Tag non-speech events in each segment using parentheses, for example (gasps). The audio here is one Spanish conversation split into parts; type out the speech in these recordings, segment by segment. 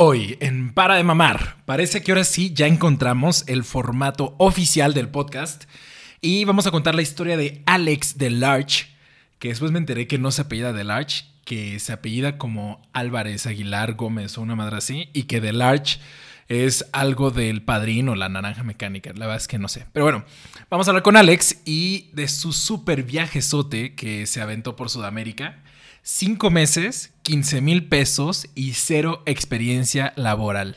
Hoy en Para de Mamar, parece que ahora sí ya encontramos el formato oficial del podcast y vamos a contar la historia de Alex de Larch, que después me enteré que no se apellida de Larch, que se apellida como Álvarez Aguilar Gómez o una madre así, y que de Larch es algo del padrino, la naranja mecánica. La verdad es que no sé. Pero bueno, vamos a hablar con Alex y de su super viajezote que se aventó por Sudamérica. Cinco meses, 15 mil pesos y cero experiencia laboral.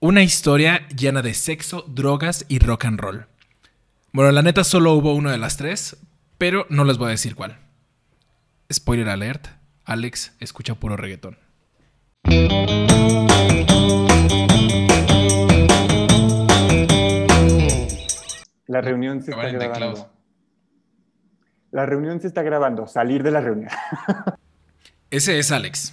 Una historia llena de sexo, drogas y rock and roll. Bueno, la neta solo hubo uno de las tres, pero no les voy a decir cuál. Spoiler alert, Alex escucha puro reggaetón. La reunión se está grabando. La reunión se está grabando. Salir de la reunión. Ese es Alex.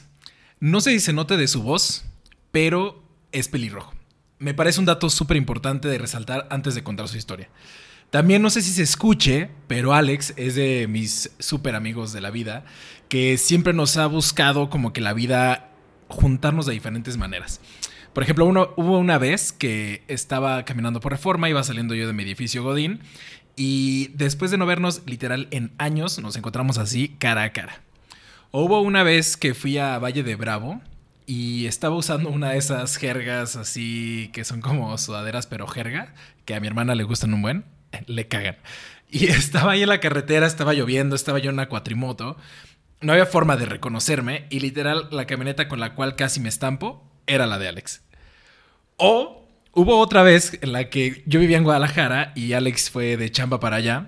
No sé si se note de su voz, pero es pelirrojo. Me parece un dato súper importante de resaltar antes de contar su historia. También no sé si se escuche, pero Alex es de mis súper amigos de la vida, que siempre nos ha buscado como que la vida juntarnos de diferentes maneras. Por ejemplo, hubo una vez que estaba caminando por reforma, iba saliendo yo de mi edificio Godín, y después de no vernos literal en años, nos encontramos así cara a cara. Hubo una vez que fui a Valle de Bravo y estaba usando una de esas jergas así que son como sudaderas pero jerga, que a mi hermana le gustan un buen, le cagan. Y (laughs) estaba ahí en la carretera, estaba lloviendo, estaba yo en una cuatrimoto. No había forma de reconocerme y literal la camioneta con la cual casi me estampo era la de Alex. O hubo otra vez en la que yo vivía en Guadalajara y Alex fue de chamba para allá.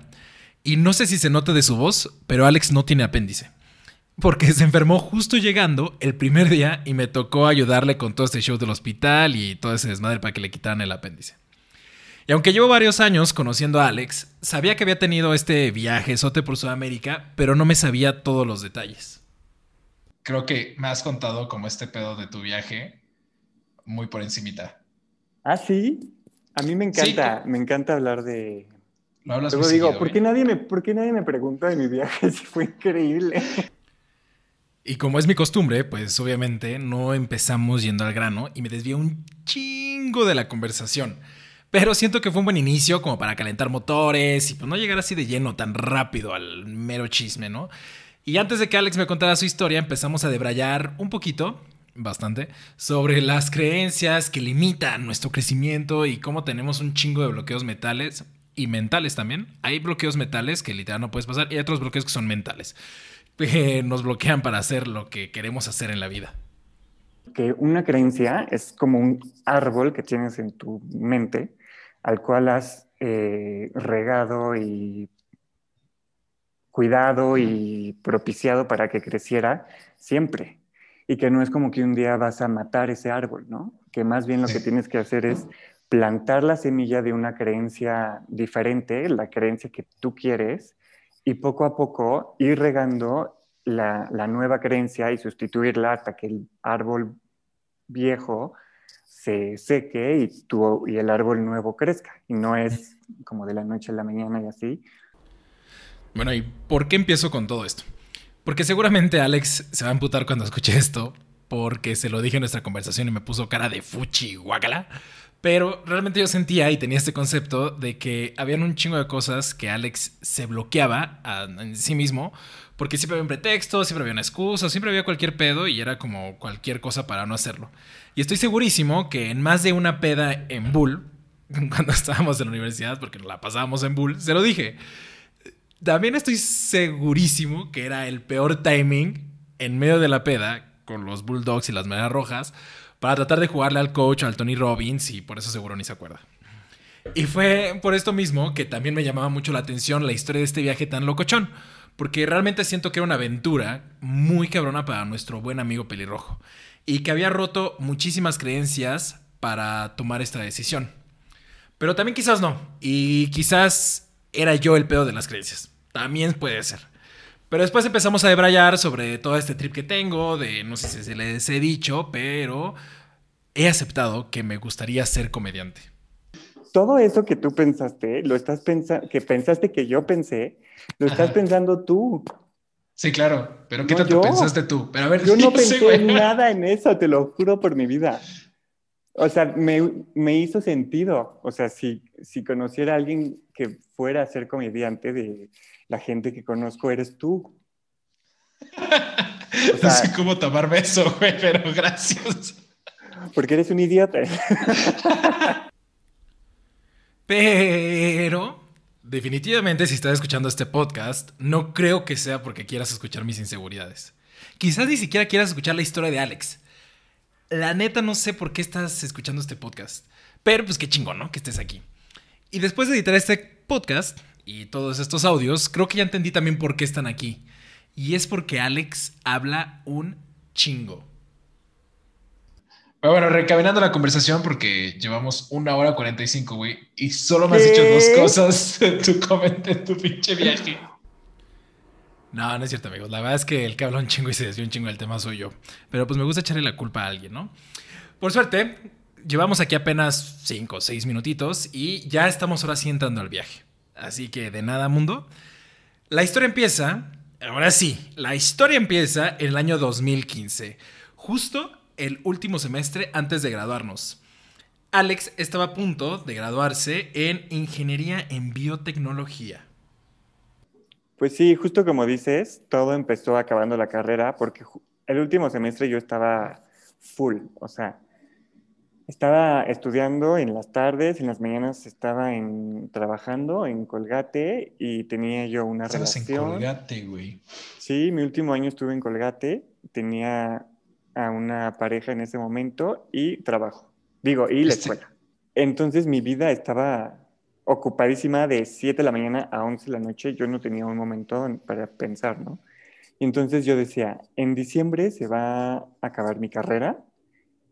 Y no sé si se nota de su voz, pero Alex no tiene apéndice. Porque se enfermó justo llegando el primer día y me tocó ayudarle con todo este show del hospital y todo ese desmadre para que le quitaran el apéndice. Y aunque llevo varios años conociendo a Alex, sabía que había tenido este viaje sote por Sudamérica, pero no me sabía todos los detalles. Creo que me has contado como este pedo de tu viaje muy por encimita. Ah, sí. A mí me encanta, me encanta hablar de. Lo hablas Luego digo, ¿por qué, nadie me, ¿por qué nadie me pregunta de mi viaje? (laughs) Si fue increíble. Y como es mi costumbre, pues obviamente no empezamos yendo al grano y me desvié un chingo de la conversación. Pero siento que fue un buen inicio como para calentar motores y pues no llegar así de lleno tan rápido al mero chisme, ¿no? Y antes de que Alex me contara su historia, empezamos a debrayar un poquito bastante, sobre las creencias que limitan nuestro crecimiento y cómo tenemos un chingo de bloqueos mentales y mentales también. Hay bloqueos mentales que literal no puedes pasar y hay otros bloqueos que son mentales, (laughs) que nos bloquean para hacer lo que queremos hacer en la vida. Que una creencia es como un árbol que tienes en tu mente al cual has eh, regado y cuidado y propiciado para que creciera siempre y que no es como que un día vas a matar ese árbol, ¿no? Que más bien lo que tienes que hacer es plantar la semilla de una creencia diferente, la creencia que tú quieres, y poco a poco ir regando la, nueva creencia y sustituirla hasta que el árbol viejo se seque y, tu, y el árbol nuevo crezca. Y no es como de la noche a la mañana y así. Bueno, ¿y por qué empiezo con todo esto? Porque seguramente Alex se va a amputar cuando escuche esto, porque se lo dije en nuestra conversación y me puso cara de fuchi guacala. Pero realmente yo sentía y tenía este concepto de que habían un chingo de cosas que Alex se bloqueaba en sí mismo, porque siempre había un pretexto, siempre había una excusa, siempre había cualquier pedo y era como cualquier cosa para no hacerlo. Y estoy segurísimo que en más de una peda en Bull, (laughs) cuando estábamos en la universidad, porque nos la pasábamos en Bull, se lo dije. También estoy segurísimo que era el peor timing en medio de la peda con los Bulldogs y las Medias Rojas para tratar de jugarle al coach, al Tony Robbins, y por eso seguro ni se acuerda. Y fue por esto mismo que también me llamaba mucho la atención la historia de este viaje tan locochón, porque realmente siento que era una aventura muy cabrona para nuestro buen amigo pelirrojo, y que había roto muchísimas creencias para tomar esta decisión. Pero también quizás no, y quizás era yo el pedo de las creencias. También puede ser. Pero después empezamos a debrayar sobre todo este trip que tengo, de no sé si se les he dicho, pero he aceptado que me gustaría ser comediante. Todo eso que tú pensaste, lo estás pensando, que pensaste que yo pensé, lo estás pensando tú. Sí, claro, pero ¿qué tanto pensaste tú? Pero a ver, yo (laughs) no pensé nada en eso, te lo juro por mi vida. O sea, me, me, hizo sentido. O sea, si, si conociera a alguien que fuera a ser comediante de la gente que conozco, eres tú. (laughs) no sé cómo tomar beso, güey, pero gracias. Porque eres un idiota. (laughs) pero, definitivamente, si estás escuchando este podcast, no creo que sea porque quieras escuchar mis inseguridades. Quizás ni siquiera quieras escuchar la historia de Alex la neta no sé por qué estás escuchando este podcast. Pero pues qué chingón, ¿no? Que estés aquí. Y después de editar este podcast y todos estos audios, creo que ya entendí también por qué están aquí. Y es porque Alex habla un chingo. Bueno, recaminando la conversación porque llevamos una hora 45, güey, y solo me has dicho dos cosas en tu, (laughs) en tu pinche viaje. No, no es cierto, amigos. La verdad es que el que habla un chingo y se desvió un chingo del tema soy yo. Pero pues me gusta echarle la culpa a alguien, ¿no? Por suerte, llevamos aquí apenas 5 o 6 minutitos y ya estamos ahora sí entrando al viaje. Así que de nada, mundo. La historia empieza, ahora sí, la historia empieza en el año 2015, justo el último semestre antes de graduarnos. Alex estaba a punto de graduarse en Ingeniería en Biotecnología. Pues sí, justo como dices, todo empezó acabando la carrera porque el último semestre yo estaba full, o sea, estaba estudiando en las tardes, en las mañanas estaba en, trabajando en Colgate y tenía yo una Estabas relación. en Colgate, güey. Sí, mi último año estuve en Colgate, tenía a una pareja en ese momento y trabajo. Digo, y la este escuela. Entonces mi vida estaba ocupadísima de 7 de la mañana a 11 de la noche, yo no tenía un momento para pensar, ¿no? Y entonces yo decía, en diciembre se va a acabar mi carrera,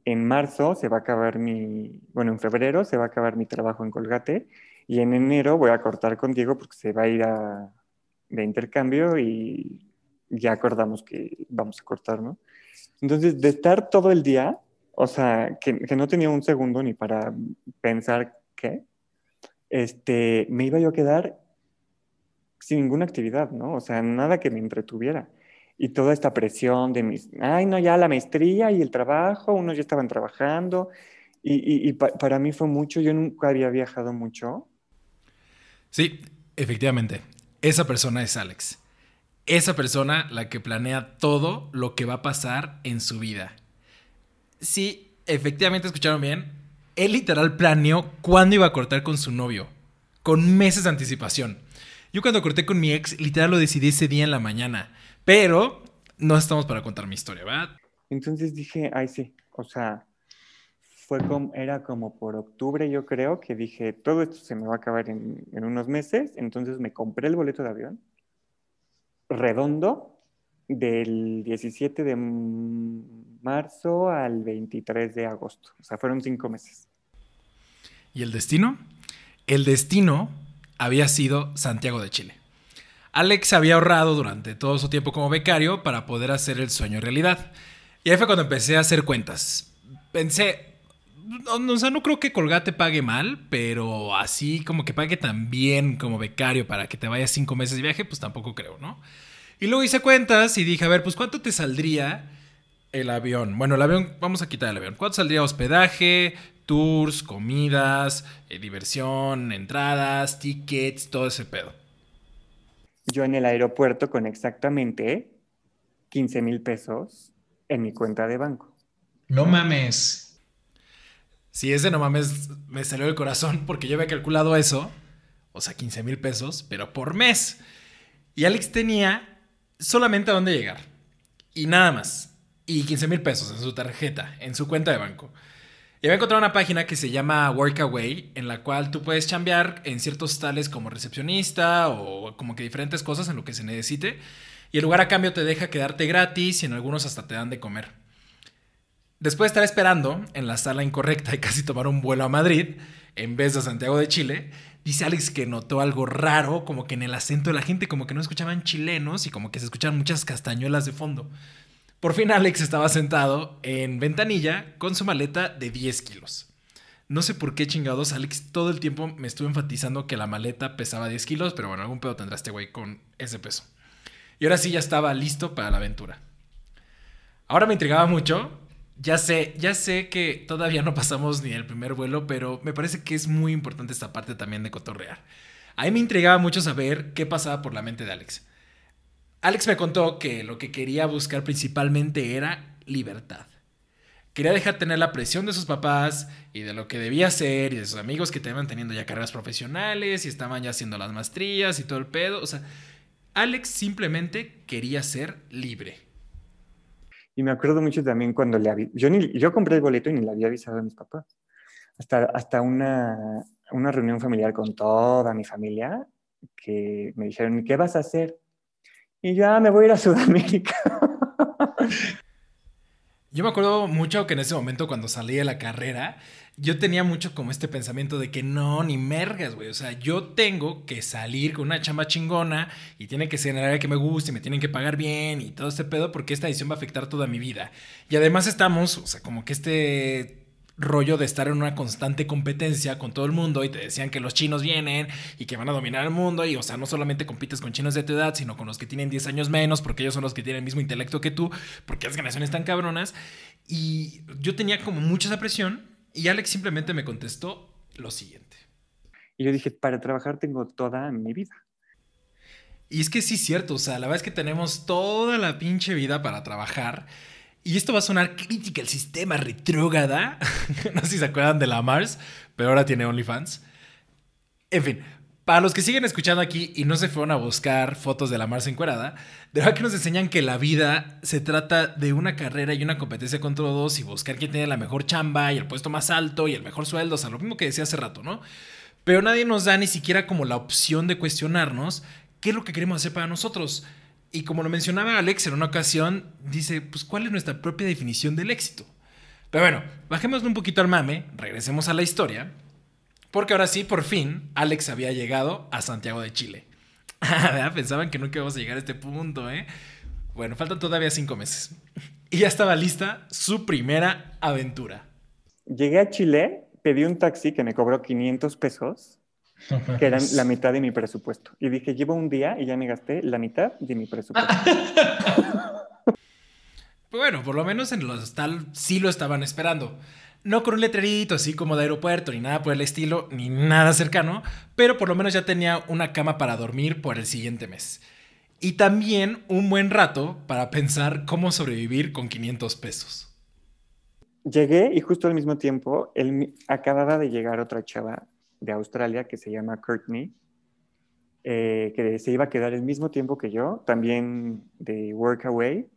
en marzo se va a acabar mi, bueno, en febrero se va a acabar mi trabajo en Colgate y en enero voy a cortar con Diego porque se va a ir a, de intercambio y ya acordamos que vamos a cortar, ¿no? Entonces, de estar todo el día, o sea, que, que no tenía un segundo ni para pensar qué, este, me iba yo a quedar sin ninguna actividad, ¿no? O sea, nada que me entretuviera. Y toda esta presión de mis, ay, no, ya la maestría y el trabajo, unos ya estaban trabajando. Y, y, para mí fue mucho, yo nunca había viajado mucho. Sí, efectivamente, esa persona es Alex. Esa persona la que planea todo lo que va a pasar en su vida. Sí, efectivamente escucharon bien, él literal planeó cuándo iba a cortar con su novio, con meses de anticipación. Yo cuando corté con mi ex, literal lo decidí ese día en la mañana, pero no estamos para contar mi historia, ¿verdad? Entonces dije, ay sí, o sea, fue como, era como por octubre yo creo que dije, todo esto se me va a acabar en, en unos meses, entonces me compré el boleto de avión redondo del 17 de marzo al 23 de agosto. O sea, fueron cinco meses. ¿Y el destino? El destino había sido Santiago de Chile. Alex había ahorrado durante todo su tiempo como becario para poder hacer el sueño realidad. Y ahí fue cuando empecé a hacer cuentas. Pensé, o sea, no creo que Colgate pague mal, pero así como que pague tan bien como becario para que te vayas cinco meses de viaje, pues tampoco creo, ¿no? Y luego hice cuentas y dije, a ver, pues ¿cuánto te saldría el avión? Bueno, el avión, vamos a quitar el avión. ¿Cuánto saldría hospedaje, tours, comidas, eh, diversión, entradas, tickets, todo ese pedo? Yo en el aeropuerto con exactamente 15 mil pesos en mi cuenta de banco. No mames. Si ese no mames me salió el corazón porque yo había calculado eso, o sea, 15 mil pesos, pero por mes. Y Alex tenía solamente a dónde llegar. Y nada más. Y 15 mil pesos en su tarjeta, en su cuenta de banco. Y había encontrado una página que se llama Workaway, en la cual tú puedes chambear en ciertos tales como recepcionista o como que diferentes cosas en lo que se necesite. Y el lugar a cambio te deja quedarte gratis y en algunos hasta te dan de comer. Después de estar esperando en la sala incorrecta y casi tomar un vuelo a Madrid, en vez de Santiago de Chile, Dice Alex que notó algo raro, como que en el acento de la gente, como que no escuchaban chilenos y como que se escuchaban muchas castañuelas de fondo. Por fin Alex estaba sentado en ventanilla con su maleta de 10 kilos. No sé por qué chingados Alex todo el tiempo me estuvo enfatizando que la maleta pesaba 10 kilos, pero bueno, algún pedo tendrá este güey con ese peso. Y ahora sí ya estaba listo para la aventura. Ahora me intrigaba mucho. Ya sé, ya sé que todavía no pasamos ni el primer vuelo, pero me parece que es muy importante esta parte también de cotorrear. A mí me intrigaba mucho saber qué pasaba por la mente de Alex. Alex me contó que lo que quería buscar principalmente era libertad. Quería dejar tener la presión de sus papás y de lo que debía hacer y de sus amigos que estaban teniendo ya carreras profesionales y estaban ya haciendo las maestrías y todo el pedo. O sea, Alex simplemente quería ser libre. Y me acuerdo mucho también cuando le avisé. Yo, yo compré el boleto y ni le había avisado a mis papás. Hasta, hasta una, una reunión familiar con toda mi familia que me dijeron, ¿qué vas a hacer? Y ya ah, me voy a ir a Sudamérica. (laughs) Yo me acuerdo mucho que en ese momento cuando salí de la carrera, yo tenía mucho como este pensamiento de que no, ni mergas, güey. O sea, yo tengo que salir con una chamba chingona y tiene que ser en el área que me guste y me tienen que pagar bien y todo este pedo porque esta edición va a afectar toda mi vida. Y además estamos, o sea, como que este rollo de estar en una constante competencia con todo el mundo y te decían que los chinos vienen y que van a dominar el mundo y o sea, no solamente compites con chinos de tu edad, sino con los que tienen 10 años menos porque ellos son los que tienen el mismo intelecto que tú, porque las generaciones están cabronas y yo tenía como mucha esa presión y Alex simplemente me contestó lo siguiente. Y yo dije, para trabajar tengo toda mi vida. Y es que sí es cierto, o sea, la verdad es que tenemos toda la pinche vida para trabajar y esto va a sonar crítica al sistema retrógrada. (laughs) no sé si se acuerdan de la Mars, pero ahora tiene OnlyFans. En fin, para los que siguen escuchando aquí y no se fueron a buscar fotos de la Mars encuerada, de verdad que nos enseñan que la vida se trata de una carrera y una competencia con todos y buscar quién tiene la mejor chamba y el puesto más alto y el mejor sueldo, o sea, lo mismo que decía hace rato, ¿no? Pero nadie nos da ni siquiera como la opción de cuestionarnos qué es lo que queremos hacer para nosotros. Y como lo mencionaba Alex en una ocasión, dice, pues ¿cuál es nuestra propia definición del éxito? Pero bueno, bajemos un poquito al mame, regresemos a la historia, porque ahora sí, por fin, Alex había llegado a Santiago de Chile. (laughs) Pensaban que nunca íbamos a llegar a este punto, ¿eh? Bueno, faltan todavía cinco meses. Y ya estaba lista su primera aventura. Llegué a Chile, pedí un taxi que me cobró 500 pesos que eran la mitad de mi presupuesto. Y dije, llevo un día y ya me gasté la mitad de mi presupuesto. (laughs) bueno, por lo menos en el hostal sí lo estaban esperando. No con un letrerito así como de aeropuerto, ni nada por el estilo, ni nada cercano, pero por lo menos ya tenía una cama para dormir por el siguiente mes. Y también un buen rato para pensar cómo sobrevivir con 500 pesos. Llegué y justo al mismo tiempo él, acababa de llegar otra chava de Australia que se llama Courtney, eh, que se iba a quedar el mismo tiempo que yo, también de Workaway,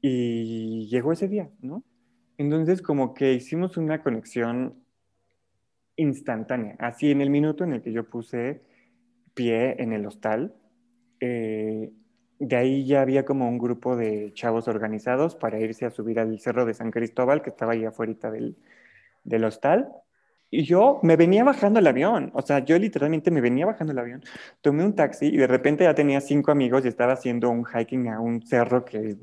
y llegó ese día, ¿no? Entonces como que hicimos una conexión instantánea, así en el minuto en el que yo puse pie en el hostal, eh, de ahí ya había como un grupo de chavos organizados para irse a subir al cerro de San Cristóbal, que estaba ahí afuera del, del hostal, y yo me venía bajando el avión, o sea, yo literalmente me venía bajando el avión, tomé un taxi y de repente ya tenía cinco amigos y estaba haciendo un hiking a un cerro que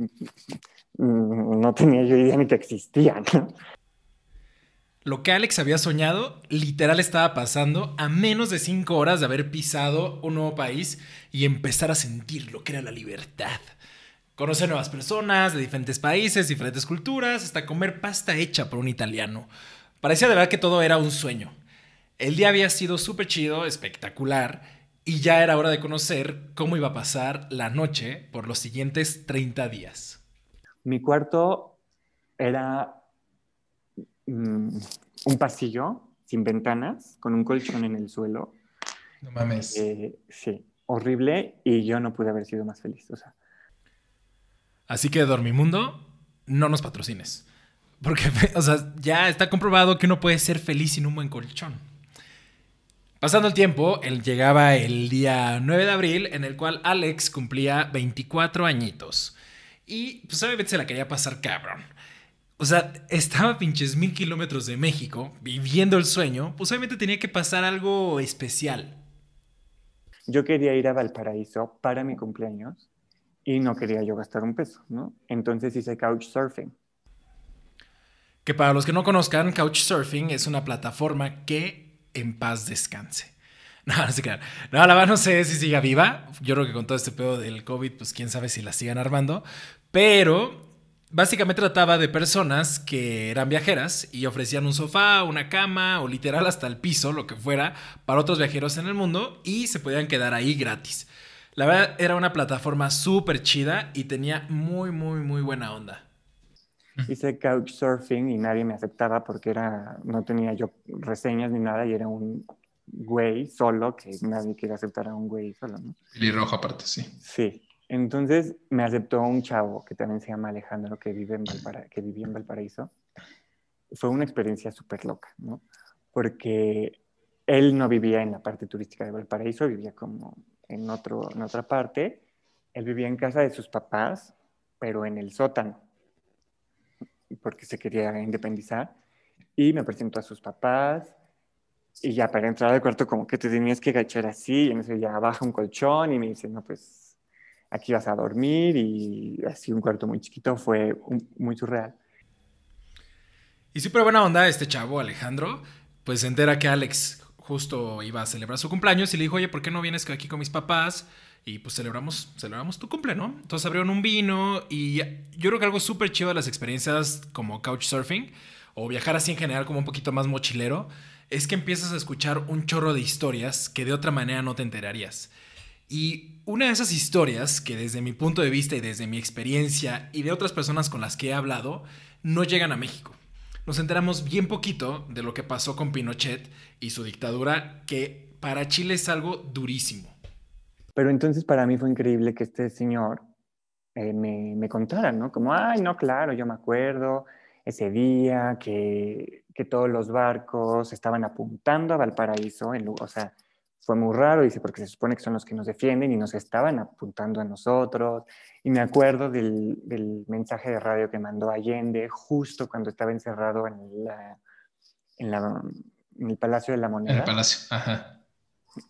mm, no tenía yo idea ni que existía. Lo que Alex había soñado literal estaba pasando a menos de cinco horas de haber pisado un nuevo país y empezar a sentir lo que era la libertad. Conocer nuevas personas de diferentes países, diferentes culturas, hasta comer pasta hecha por un italiano. Parecía de verdad que todo era un sueño. El día había sido súper chido, espectacular, y ya era hora de conocer cómo iba a pasar la noche por los siguientes 30 días. Mi cuarto era mm, un pasillo sin ventanas, con un colchón en el suelo. No mames. Eh, sí, horrible, y yo no pude haber sido más feliz. O sea. Así que Dormimundo, no nos patrocines. Porque, (laughs) o sea, ya está comprobado que uno puede ser feliz sin un buen colchón. Pasando el tiempo, él llegaba el día 9 de abril, en el cual Alex cumplía 24 añitos. Y pues obviamente se la quería pasar cabrón. O sea, estaba a pinches mil kilómetros de México, viviendo el sueño, pues obviamente tenía que pasar algo especial. Yo quería ir a Valparaíso para mi cumpleaños y no quería yo gastar un peso, ¿no? Entonces hice couchsurfing. Que para los que no conozcan, Couchsurfing es una plataforma que en paz descanse. (laughs) No, no sé qué. No, la verdad no sé si siga viva. Yo creo que con todo este pedo del COVID, pues quién sabe si la sigan armando. Pero básicamente trataba de personas que eran viajeras y ofrecían un sofá, una cama o literal hasta el piso, lo que fuera, para otros viajeros en el mundo y se podían quedar ahí gratis. La verdad era una plataforma súper chida y tenía muy, muy, muy buena onda. Hice couchsurfing y nadie me aceptaba porque era, no tenía yo reseñas ni nada y era un güey solo, que nadie quiere aceptar a un güey solo, ¿no? Y rojo aparte, sí. Sí. Entonces me aceptó un chavo que también se llama Alejandro, que, vive en que vivía en Valparaíso. Fue una experiencia súper loca, ¿no? Porque él no vivía en la parte turística de Valparaíso, vivía como en, otro, en otra parte. Él vivía en casa de sus papás, pero en el sótano, porque se quería independizar. Y me presentó a sus papás, y ya para entrar al cuarto como que te tenías que agachar así, y entonces ya baja un colchón y me dice, no, pues aquí vas a dormir y así un cuarto muy chiquito, fue muy surreal. Y súper buena onda este chavo, Alejandro, pues se entera que Alex justo iba a celebrar su cumpleaños y le dijo, oye, ¿por qué no vienes aquí con mis papás? Y pues celebramos, celebramos tu cumple, ¿no? Entonces abrieron un vino y yo creo que algo súper chido de las experiencias como couchsurfing o viajar así en general como un poquito más mochilero es que empiezas a escuchar un chorro de historias que de otra manera no te enterarías. Y una de esas historias que desde mi punto de vista y desde mi experiencia y de otras personas con las que he hablado, no llegan a México. Nos enteramos bien poquito de lo que pasó con Pinochet y su dictadura, que para Chile es algo durísimo. Pero entonces para mí fue increíble que este señor eh, me, me contara, ¿no? Como, ay, no, claro, yo me acuerdo ese día que que todos los barcos estaban apuntando a Valparaíso, en, o sea, fue muy raro, dice, porque se supone que son los que nos defienden y nos estaban apuntando a nosotros. Y me acuerdo del, del mensaje de radio que mandó Allende justo cuando estaba encerrado en, la, en, la, en el Palacio de la Moneda. En el Palacio, ajá.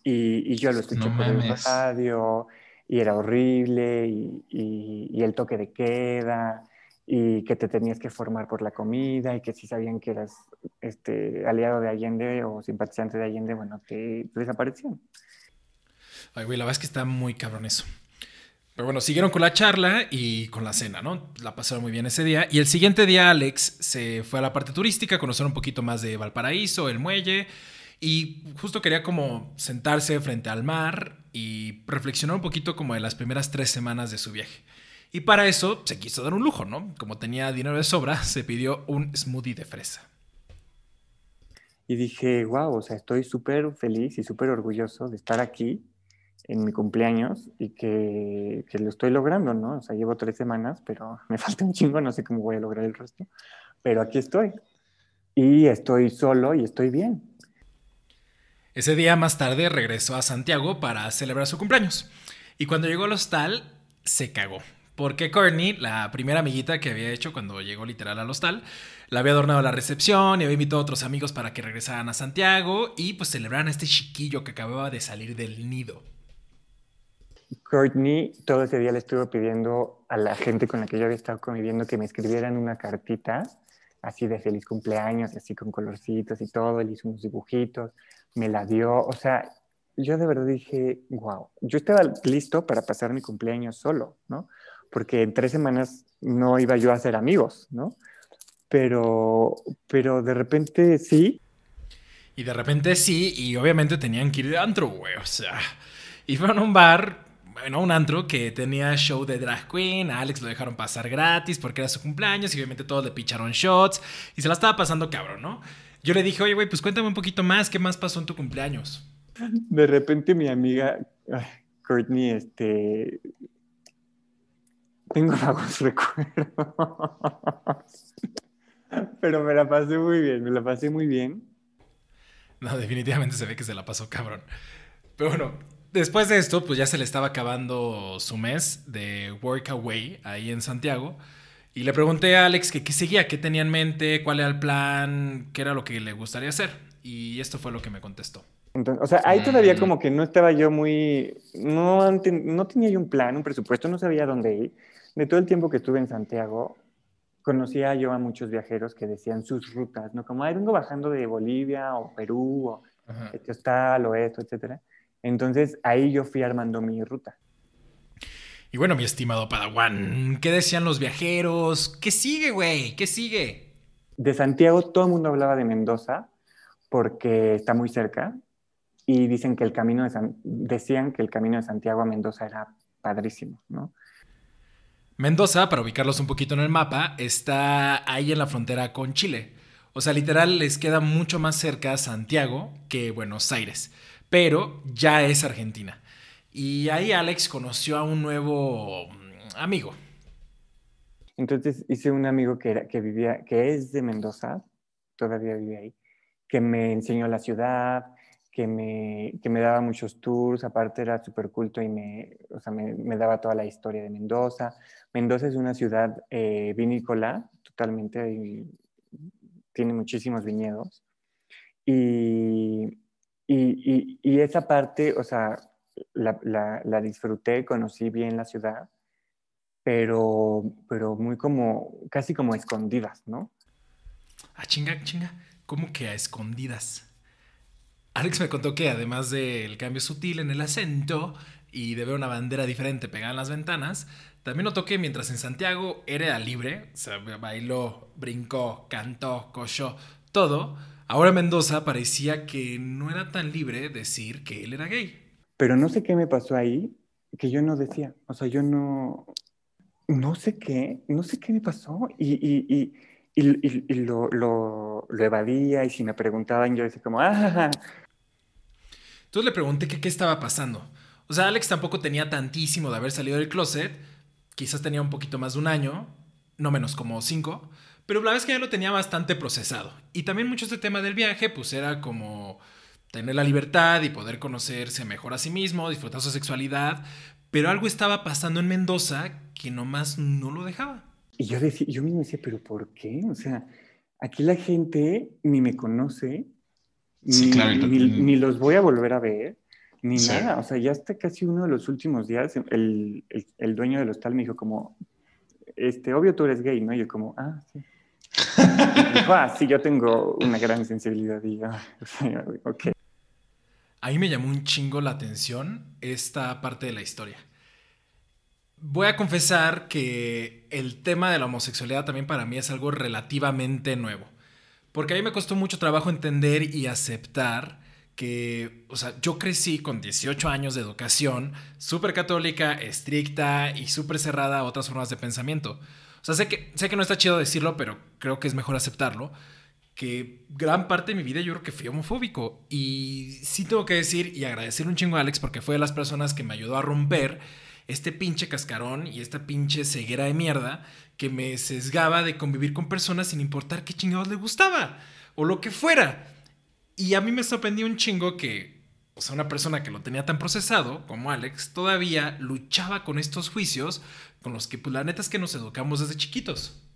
Y, y yo lo escuché por el radio y era horrible y, y, y el toque de queda y que te tenías que formar por la comida y que si sabían que eras este, aliado de Allende o simpatizante de Allende, bueno, te, desaparecían. Ay, güey, la verdad es que está muy cabrón eso. Pero bueno, siguieron con la charla y con la cena, ¿no? La pasaron muy bien ese día. Y el siguiente día Alex se fue a la parte turística, a conocer un poquito más de Valparaíso, el muelle. Y justo quería como sentarse frente al mar y reflexionar un poquito como de las primeras tres semanas de su viaje. Y para eso se quiso dar un lujo, ¿no? Como tenía dinero de sobra, se pidió un smoothie de fresa. Y dije, wow, o sea, estoy súper feliz y súper orgulloso de estar aquí en mi cumpleaños y que, que, lo estoy logrando, ¿no? O sea, llevo tres semanas, pero (laughs) me falta un chingo, no sé cómo voy a lograr el resto. Pero aquí estoy. Y estoy solo y estoy bien. Ese día más tarde regresó a Santiago para celebrar su cumpleaños. Y cuando llegó al hostal, se cagó. Porque Courtney, la primera amiguita que había hecho cuando llegó literal al hostal, la había adornado la recepción y había invitado a otros amigos para que regresaran a Santiago y pues celebraran a este chiquillo que acababa de salir del nido. Courtney todo ese día le estuvo pidiendo a la gente con la que yo había estado conviviendo que me escribieran una cartita así de feliz cumpleaños, así con colorcitos y todo, él hizo unos dibujitos, me la dio, o sea, yo de verdad dije, wow, yo estaba listo para pasar mi cumpleaños solo, ¿no? porque en tres semanas no iba yo a ser amigos, ¿no? Pero, pero de repente sí. Y de repente sí, y obviamente tenían que ir de antro, güey, o sea, fueron a un bar, bueno, un antro que tenía show de drag queen, a Alex lo dejaron pasar gratis porque era su cumpleaños y obviamente todos le picharon shots y se la estaba pasando cabrón, ¿no? Yo le dije, oye, güey, pues cuéntame un poquito más, ¿qué más pasó en tu cumpleaños? De repente mi amiga Courtney, este, tengo (laughs) vagos recuerdos. Pero me la pasé muy bien, me la pasé muy bien. No, definitivamente se ve que se la pasó cabrón. Pero bueno, después de esto, pues ya se le estaba acabando su mes de Workaway ahí en Santiago. Y le pregunté a Alex que qué seguía, qué tenía en mente, cuál era el plan, qué era lo que le gustaría hacer. Y esto fue lo que me contestó. Entonces, o sea, ahí todavía mm. como que no estaba yo muy, no, no tenía yo un plan, un presupuesto, no sabía dónde ir de todo el tiempo que estuve en Santiago, conocía yo a muchos viajeros que decían sus rutas, ¿no? Como, ay, vengo bajando de Bolivia o Perú, o esto es tal o esto, etcétera. Entonces ahí yo fui armando mi ruta. Y bueno, mi estimado Padawan, ¿qué decían los viajeros? ¿Qué sigue, güey? ¿Qué sigue? De Santiago todo el mundo hablaba de Mendoza porque está muy cerca y dicen que el camino de San... decían que el camino de Santiago a Mendoza era padrísimo, ¿no? Mendoza, para ubicarlos un poquito en el mapa, está ahí en la frontera con Chile. O sea, literal les queda mucho más cerca Santiago que Buenos Aires, pero ya es Argentina. Y ahí Alex conoció a un nuevo mm, amigo. Entonces hice un amigo que, era, que vivía, que es de Mendoza, todavía vive ahí, que me enseñó la ciudad, que me, que me daba muchos tours, aparte era súper culto y me, o sea, me, me, daba toda la historia de Mendoza. Mendoza es una ciudad eh, vinícola, totalmente, y tiene muchísimos viñedos. Y, y, y, y, esa parte, o sea, la, la, la, disfruté, conocí bien la ciudad, pero, pero muy como, casi como escondidas, ¿no? Ah, chinga, chinga, ¿cómo que a escondidas? Alex me contó que además del cambio sutil en el acento y de ver una bandera diferente pegada en las ventanas, también notó que mientras en Santiago era libre, o sea, bailó, brincó, cantó, cochó, todo, ahora en Mendoza parecía que no era tan libre decir que él era gay. Pero no sé qué me pasó ahí, que yo no decía, o sea, yo no, no sé qué, no sé qué me pasó y, y, y, y lo, lo, lo, evadía y si me preguntaban yo decía como, ah. Entonces le pregunté que qué estaba pasando. O sea, Alex tampoco tenía tantísimo de haber salido del closet, quizás tenía un poquito más de un año, no menos como cinco, pero la vez que ya lo tenía bastante procesado. Y también mucho este tema del viaje, pues era como tener la libertad y poder conocerse mejor a sí mismo, disfrutar su sexualidad, pero algo estaba pasando en Mendoza que nomás no lo dejaba. Y yo, decía, yo mismo decía, pero ¿por qué? O sea, aquí la gente ni me conoce, sí, ni, claro, ni, ni, los voy a volver a ver, ni sí. nada. O sea, ya hasta casi uno de los últimos días, el, el, el, dueño del hostal me dijo como, este, obvio tú eres gay, ¿no? Y yo como, ah, sí. (laughs) dijo, ah, sí, yo tengo una gran sensibilidad y ya, (laughs) ok. Ahí me llamó un chingo la atención esta parte de la historia. Voy a confesar que el tema de la homosexualidad también para mí es algo relativamente nuevo. Porque a mí me costó mucho trabajo entender y aceptar que, o sea, yo crecí con 18 años de educación, súper católica, estricta y súper cerrada a otras formas de pensamiento. O sea, sé que, sé que no está chido decirlo, pero creo que es mejor aceptarlo que gran parte de mi vida yo creo que fui homofóbico. Y sí tengo que decir y agradecer un chingo a Alex porque fue de las personas que me ayudó a romper este pinche cascarón y esta pinche ceguera de mierda que me sesgaba de convivir con personas sin importar qué chingados le gustaba o lo que fuera. Y a mí me sorprendió un chingo que, o sea, una persona que lo tenía tan procesado como Alex todavía luchaba con estos juicios con los que, pues la neta es que nos educamos desde chiquitos.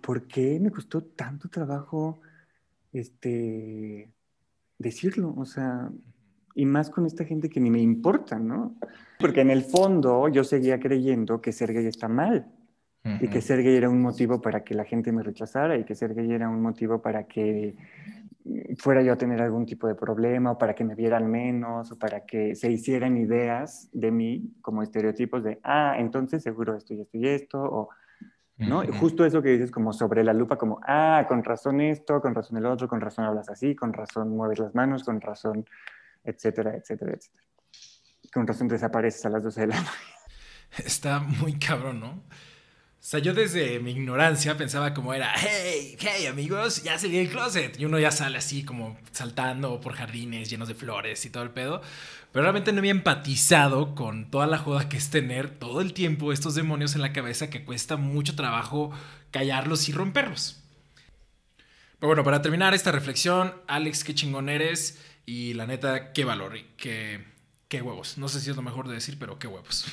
¿Por qué me costó tanto trabajo? Este, decirlo, o sea, y más con esta gente que ni me importa, ¿no? Porque en el fondo yo seguía creyendo que ser gay está mal uh -huh. y que ser gay era un motivo para que la gente me rechazara y que ser gay era un motivo para que fuera yo a tener algún tipo de problema o para que me vieran menos o para que se hicieran ideas de mí como estereotipos de, ah, entonces seguro esto y esto y esto, o ¿no? Uh -huh. Justo eso que dices como sobre la lupa, como, ah, con razón esto, con razón el otro, con razón hablas así, con razón mueves las manos, con razón, etcétera, etcétera, etcétera. Con razón desapareces a las 12 de la noche. (laughs) Está muy cabrón, ¿no? O sea, yo desde mi ignorancia pensaba como era, hey, hey amigos, ya salí del closet. Y uno ya sale así como saltando por jardines llenos de flores y todo el pedo. Pero realmente no había empatizado con toda la joda que es tener todo el tiempo estos demonios en la cabeza que cuesta mucho trabajo callarlos y romperlos. Pero bueno, para terminar esta reflexión, Alex, qué chingón eres. Y la neta, qué valor qué, qué huevos. No sé si es lo mejor de decir, pero qué huevos.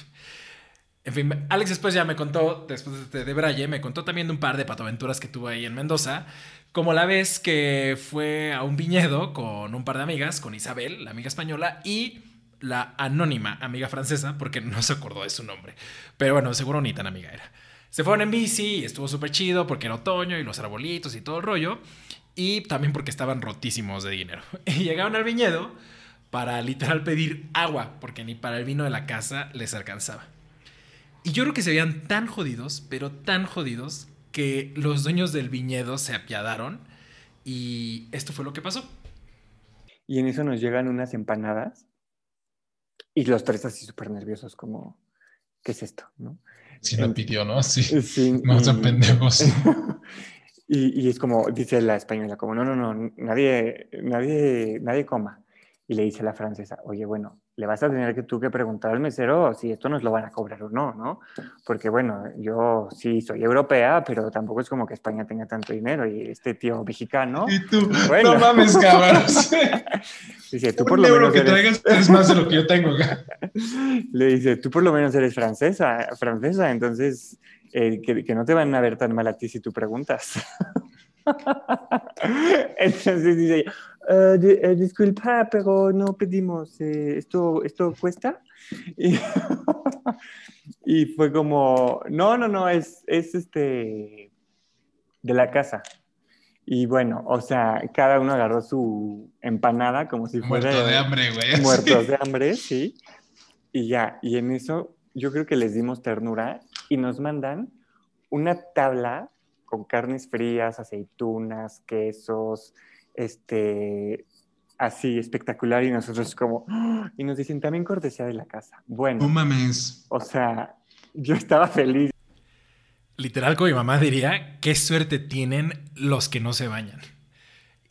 En fin, Alex después ya me contó, después de, de me contó también de un par de patoaventuras que tuvo ahí en Mendoza. Como la vez que fue a un viñedo con un par de amigas, con Isabel, la amiga española, y la anónima amiga francesa, porque no se acordó de su nombre. Pero bueno, seguro ni tan amiga era. Se fueron en bici y estuvo súper chido porque era otoño y los arbolitos y todo el rollo. y también porque estaban rotísimos de dinero. (laughs) Y llegaron al viñedo para literal pedir agua, porque ni para el vino de la casa les alcanzaba. Y yo creo que se veían tan jodidos, pero tan jodidos, que los dueños del viñedo se apiadaron y esto fue lo que pasó. Y en eso nos llegan unas empanadas y los tres así súper nerviosos como, ¿qué es esto? ¿no? Sí, lo pidió, ¿no? Sí, Sí, (laughs) no son y- pendejos. (laughs) y, y es como, dice la española, como, no, no, no, nadie, nadie, nadie coma. Y le dice la francesa, oye, bueno, le vas a tener que tú que preguntar al mesero si esto nos lo van a cobrar o no, ¿no? Porque, bueno, yo sí soy europea, pero tampoco es como que España tenga tanto dinero y este tío mexicano, Y tú, Bueno. no mames, cabrón. (laughs) dice, tú Un por lo menos que eres, traigas es más de lo que yo tengo. (laughs) le dice, tú por lo menos eres francesa, francesa, entonces eh, que, que no te van a ver tan mal a ti si tú preguntas. (laughs) entonces dice, "Eh, di- eh, disculpa, pero no pedimos, eh, ¿esto, ¿esto cuesta? Y, (laughs) y fue como, no, no, no, es, es este, de la casa. Y bueno, o sea, cada uno agarró su empanada como si fuera Muerto de hambre, güey. (laughs) muertos de hambre, sí. Y ya, y en eso yo creo que les dimos ternura y nos mandan una tabla con carnes frías, aceitunas, quesos, este, así espectacular y nosotros como, ¡ah! y nos dicen también cortesía de la casa. No Bueno, mames. o sea, yo estaba feliz. Literal, como mi mamá diría, qué suerte tienen los que no se bañan.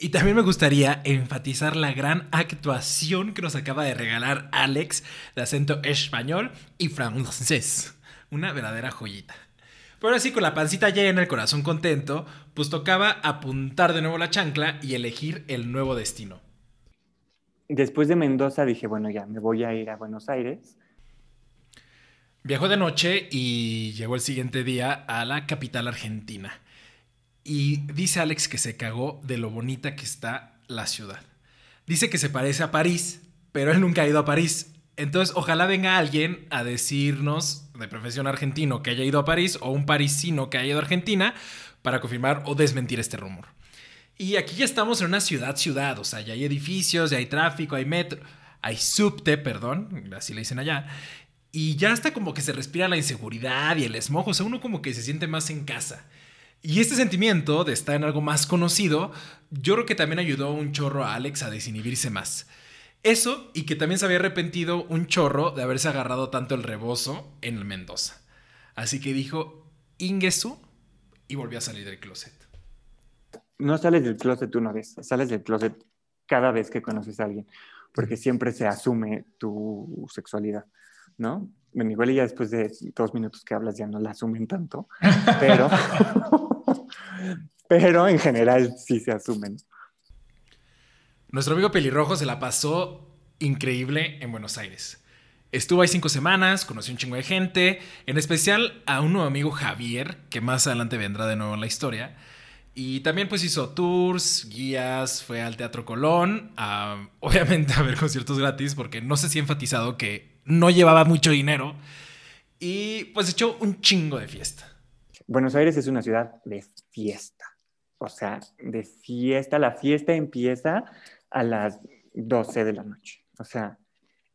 Y también me gustaría enfatizar la gran actuación que nos acaba de regalar Alex de acento español y francés. Una verdadera joyita. Pero así con la pancita llena, el corazón contento, pues tocaba apuntar de nuevo la chancla y elegir el nuevo destino. Después de Mendoza dije, bueno, ya, me voy a ir a Buenos Aires. Viajó de noche y llegó el siguiente día a la capital argentina. Y dice Alex que se cagó de lo bonita que está la ciudad. Dice que se parece a París, pero él nunca ha ido a París. Entonces, ojalá venga alguien a decirnos, de profesión argentino, que haya ido a París o un parisino que haya ido a Argentina para confirmar o desmentir este rumor. Y aquí ya estamos en una ciudad, ciudad, o sea, ya hay edificios, ya hay tráfico, hay metro, hay subte, perdón, así le dicen allá. Y ya hasta como que se respira la inseguridad y el smog, o sea, uno como que se siente más en casa. Y este sentimiento de estar en algo más conocido, yo creo que también ayudó un chorro a Alex a desinhibirse más. Eso y que también se había arrepentido un chorro de haberse agarrado tanto el rebozo en el Mendoza. Así que dijo, Ingesu, y volvió a salir del closet. no sales del closet una vez, sales del closet cada vez que conoces a alguien, porque siempre se asume tu sexualidad, ¿no? Bueno, igual y ya después de dos minutos que hablas ya no la asumen tanto, pero, (laughs) (laughs) pero en general sí se asumen. Nuestro amigo pelirrojo se la pasó increíble en Buenos Aires. Estuvo ahí cinco semanas, conoció un chingo de gente, en especial a un nuevo amigo Javier, que más adelante vendrá de nuevo en la historia. Y también pues hizo tours, guías, fue al Teatro Colón, (laughs) obviamente a ver conciertos gratis, porque no sé si he enfatizado que no llevaba mucho dinero. Y pues echó un chingo de fiesta. Buenos Aires es una ciudad de fiesta, o sea, de fiesta. La fiesta empieza a las 12 de la noche, o sea,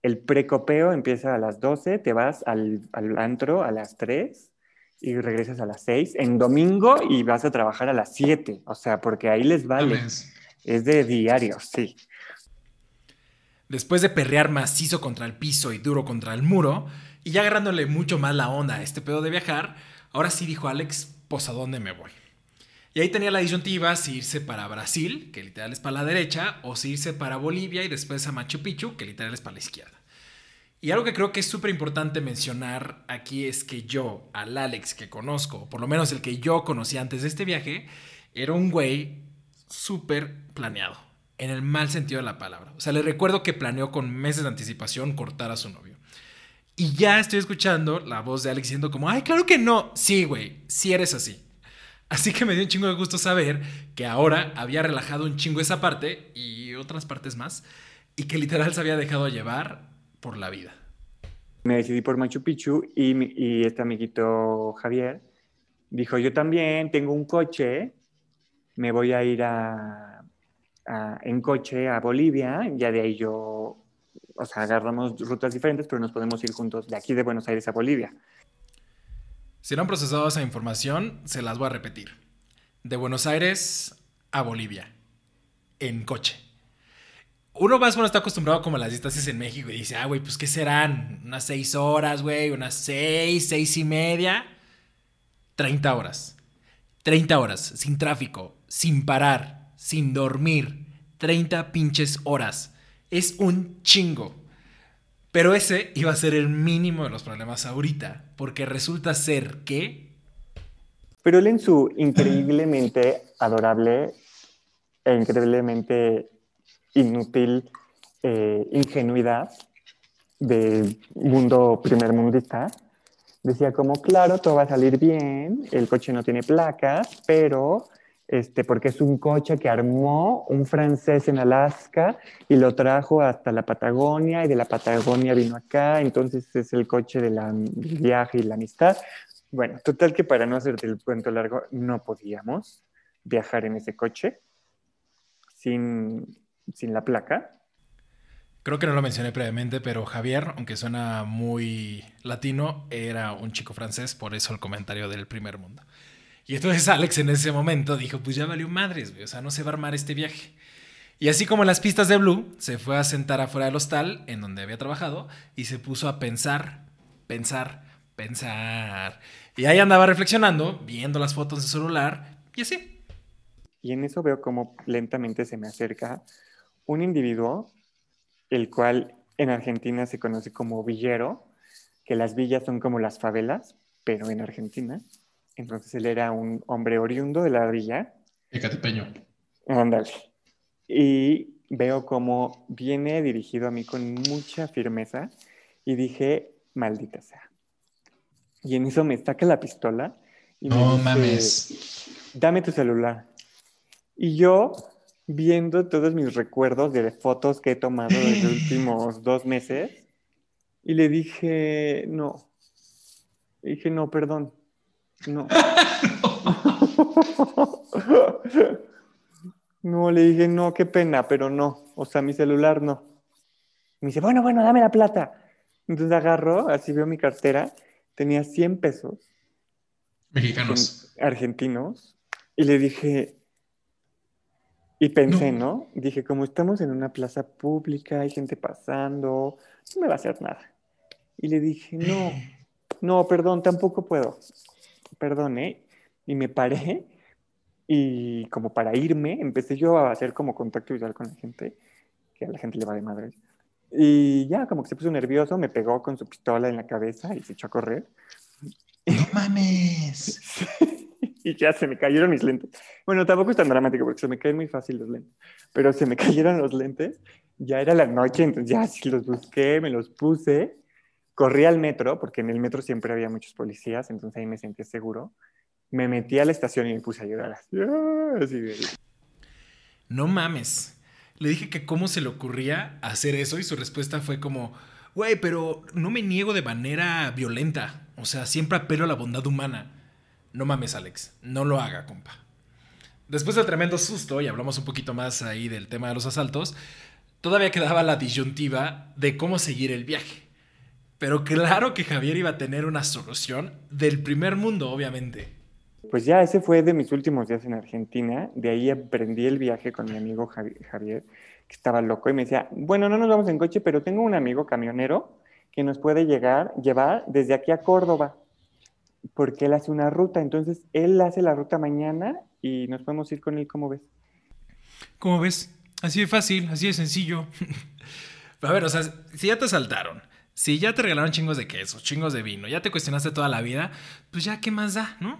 el precopeo empieza a las 12, te vas al, al antro a las 3 y regresas a las 6 en domingo y vas a trabajar a las 7, o sea, porque ahí les vale. Es de diario, sí. Después de perrear macizo contra el piso y duro contra el muro, y ya agarrándole mucho más la onda a este pedo de viajar, ahora sí dijo Alex, pues a dónde me voy. Y ahí tenía la disyuntiva si irse para Brasil, que literal es para la derecha, o si irse para Bolivia y después a Machu Picchu, que literal es para la izquierda. Y algo que creo que es súper importante mencionar aquí es que yo, al Alex que conozco, por lo menos el que yo conocí antes de este viaje, era un güey súper planeado, en el mal sentido de la palabra. O sea, le recuerdo que planeó con meses de anticipación cortar a su novio. Y ya estoy escuchando la voz de Alex diciendo como, ay, claro que no. Sí, güey, sí eres así. Así que me dio un chingo de gusto saber que ahora había relajado un chingo esa parte y otras partes más, y que literal se había dejado llevar por la vida. Me decidí por Machu Picchu y, y este amiguito Javier dijo, yo también tengo un coche me voy a ir a, a- en coche a Bolivia, ya de ahí yo, o sea, agarramos rutas diferentes, pero nos podemos ir juntos de aquí de Buenos Aires a Bolivia. Si no han procesado esa información, se las voy a repetir. De Buenos Aires a Bolivia. En coche. Uno más bueno está acostumbrado como a las distancias en México y dice, ah, güey, pues ¿qué serán? Unas seis horas, güey, unas seis, seis y media. 30 horas. 30 horas, sin tráfico, sin parar, sin dormir. 30 pinches horas. Es un chingo. Pero ese iba a ser el mínimo de los problemas ahorita, porque resulta ser que... Pero él en su increíblemente adorable e increíblemente inútil eh, ingenuidad de mundo primermundista, decía como, claro, todo va a salir bien, el coche no tiene placas, pero este, porque es un coche que armó un francés en Alaska y lo trajo hasta la Patagonia y de la Patagonia vino acá, entonces es el coche de del viaje y la amistad. Bueno, total que para no hacerte el cuento largo, no podíamos viajar en ese coche sin, sin la placa. Creo que no lo mencioné previamente, pero Javier, aunque suena muy latino, era un chico francés, por eso el comentario del primer mundo. Y entonces Alex en ese momento dijo, pues ya valió madres, güey, o sea, no se va a armar este viaje. Y así como en las pistas de Blue, se fue a sentar afuera del hostal, en donde había trabajado, y se puso a pensar, pensar, pensar. Y ahí andaba reflexionando, viendo las fotos en su celular, y así. Y en eso veo como lentamente se me acerca un individuo, el cual en Argentina se conoce como villero, que las villas son como las favelas, pero en Argentina. Entonces él era un hombre oriundo de la villa. Ecatepeño. Ándale. Y veo como viene dirigido a mí con mucha firmeza y dije, maldita sea. Y en eso me saca la pistola y me No dice, mames. dame tu celular. Y yo, viendo todos mis recuerdos de fotos que he tomado en los (laughs) últimos dos meses, y le dije, no. Le dije, no, perdón. No. (laughs) No, le dije, no, qué pena, pero no. O sea, mi celular no. Me dice, bueno, bueno, dame la plata. Entonces agarro, así veo mi cartera, tenía 100 pesos Mexicanos. en- argentinos y le dije, y pensé, ¿no? Dije, como estamos en una plaza pública, hay gente pasando, no me va a hacer nada. Y le dije, no, (gasps) no, perdón, tampoco puedo. Perdón, ¿eh? Y me paré y como para irme, empecé yo a hacer como contacto visual con la gente, que a la gente le va de madre. Y ya, como que se puso nervioso, me pegó con su pistola en la cabeza y se echó a correr. No mames. (laughs) y ya se me cayeron mis lentes. Bueno, tampoco es tan dramático porque se me caen muy fácil los lentes, pero se me (laughs) cayeron los lentes. Ya era la noche, entonces ya sí los busqué, me los puse. Corrí al metro, porque en el metro siempre había muchos policías, entonces ahí me sentí seguro. Me metí a la estación y me puse a llorar. Así, ¡ah! de- No mames. Le dije que cómo se le ocurría hacer eso y su respuesta fue como, güey, pero no me niego de manera violenta. O sea, siempre apelo a la bondad humana. No mames, Alex. No lo haga, compa. Después del tremendo susto, y hablamos un poquito más ahí del tema de los asaltos, todavía quedaba la disyuntiva de cómo seguir el viaje. Pero claro que Javier iba a tener una solución del primer mundo, obviamente. Pues ya ese fue de mis últimos días en Argentina. De ahí emprendí el viaje con mi amigo Javi- Javier, que estaba loco y me decía, bueno, no nos vamos en coche, pero tengo un amigo camionero que nos puede llegar, llevar desde aquí a Córdoba, porque él hace una ruta. Entonces, él hace la ruta mañana y nos podemos ir con él, ¿cómo ves? ¿Cómo ves? Así de fácil, así de sencillo. (laughs) A ver, o sea, si ya te asaltaron, si ya te regalaron chingos de queso, chingos de vino, ya te cuestionaste toda la vida, pues ya, ¿qué más da, no?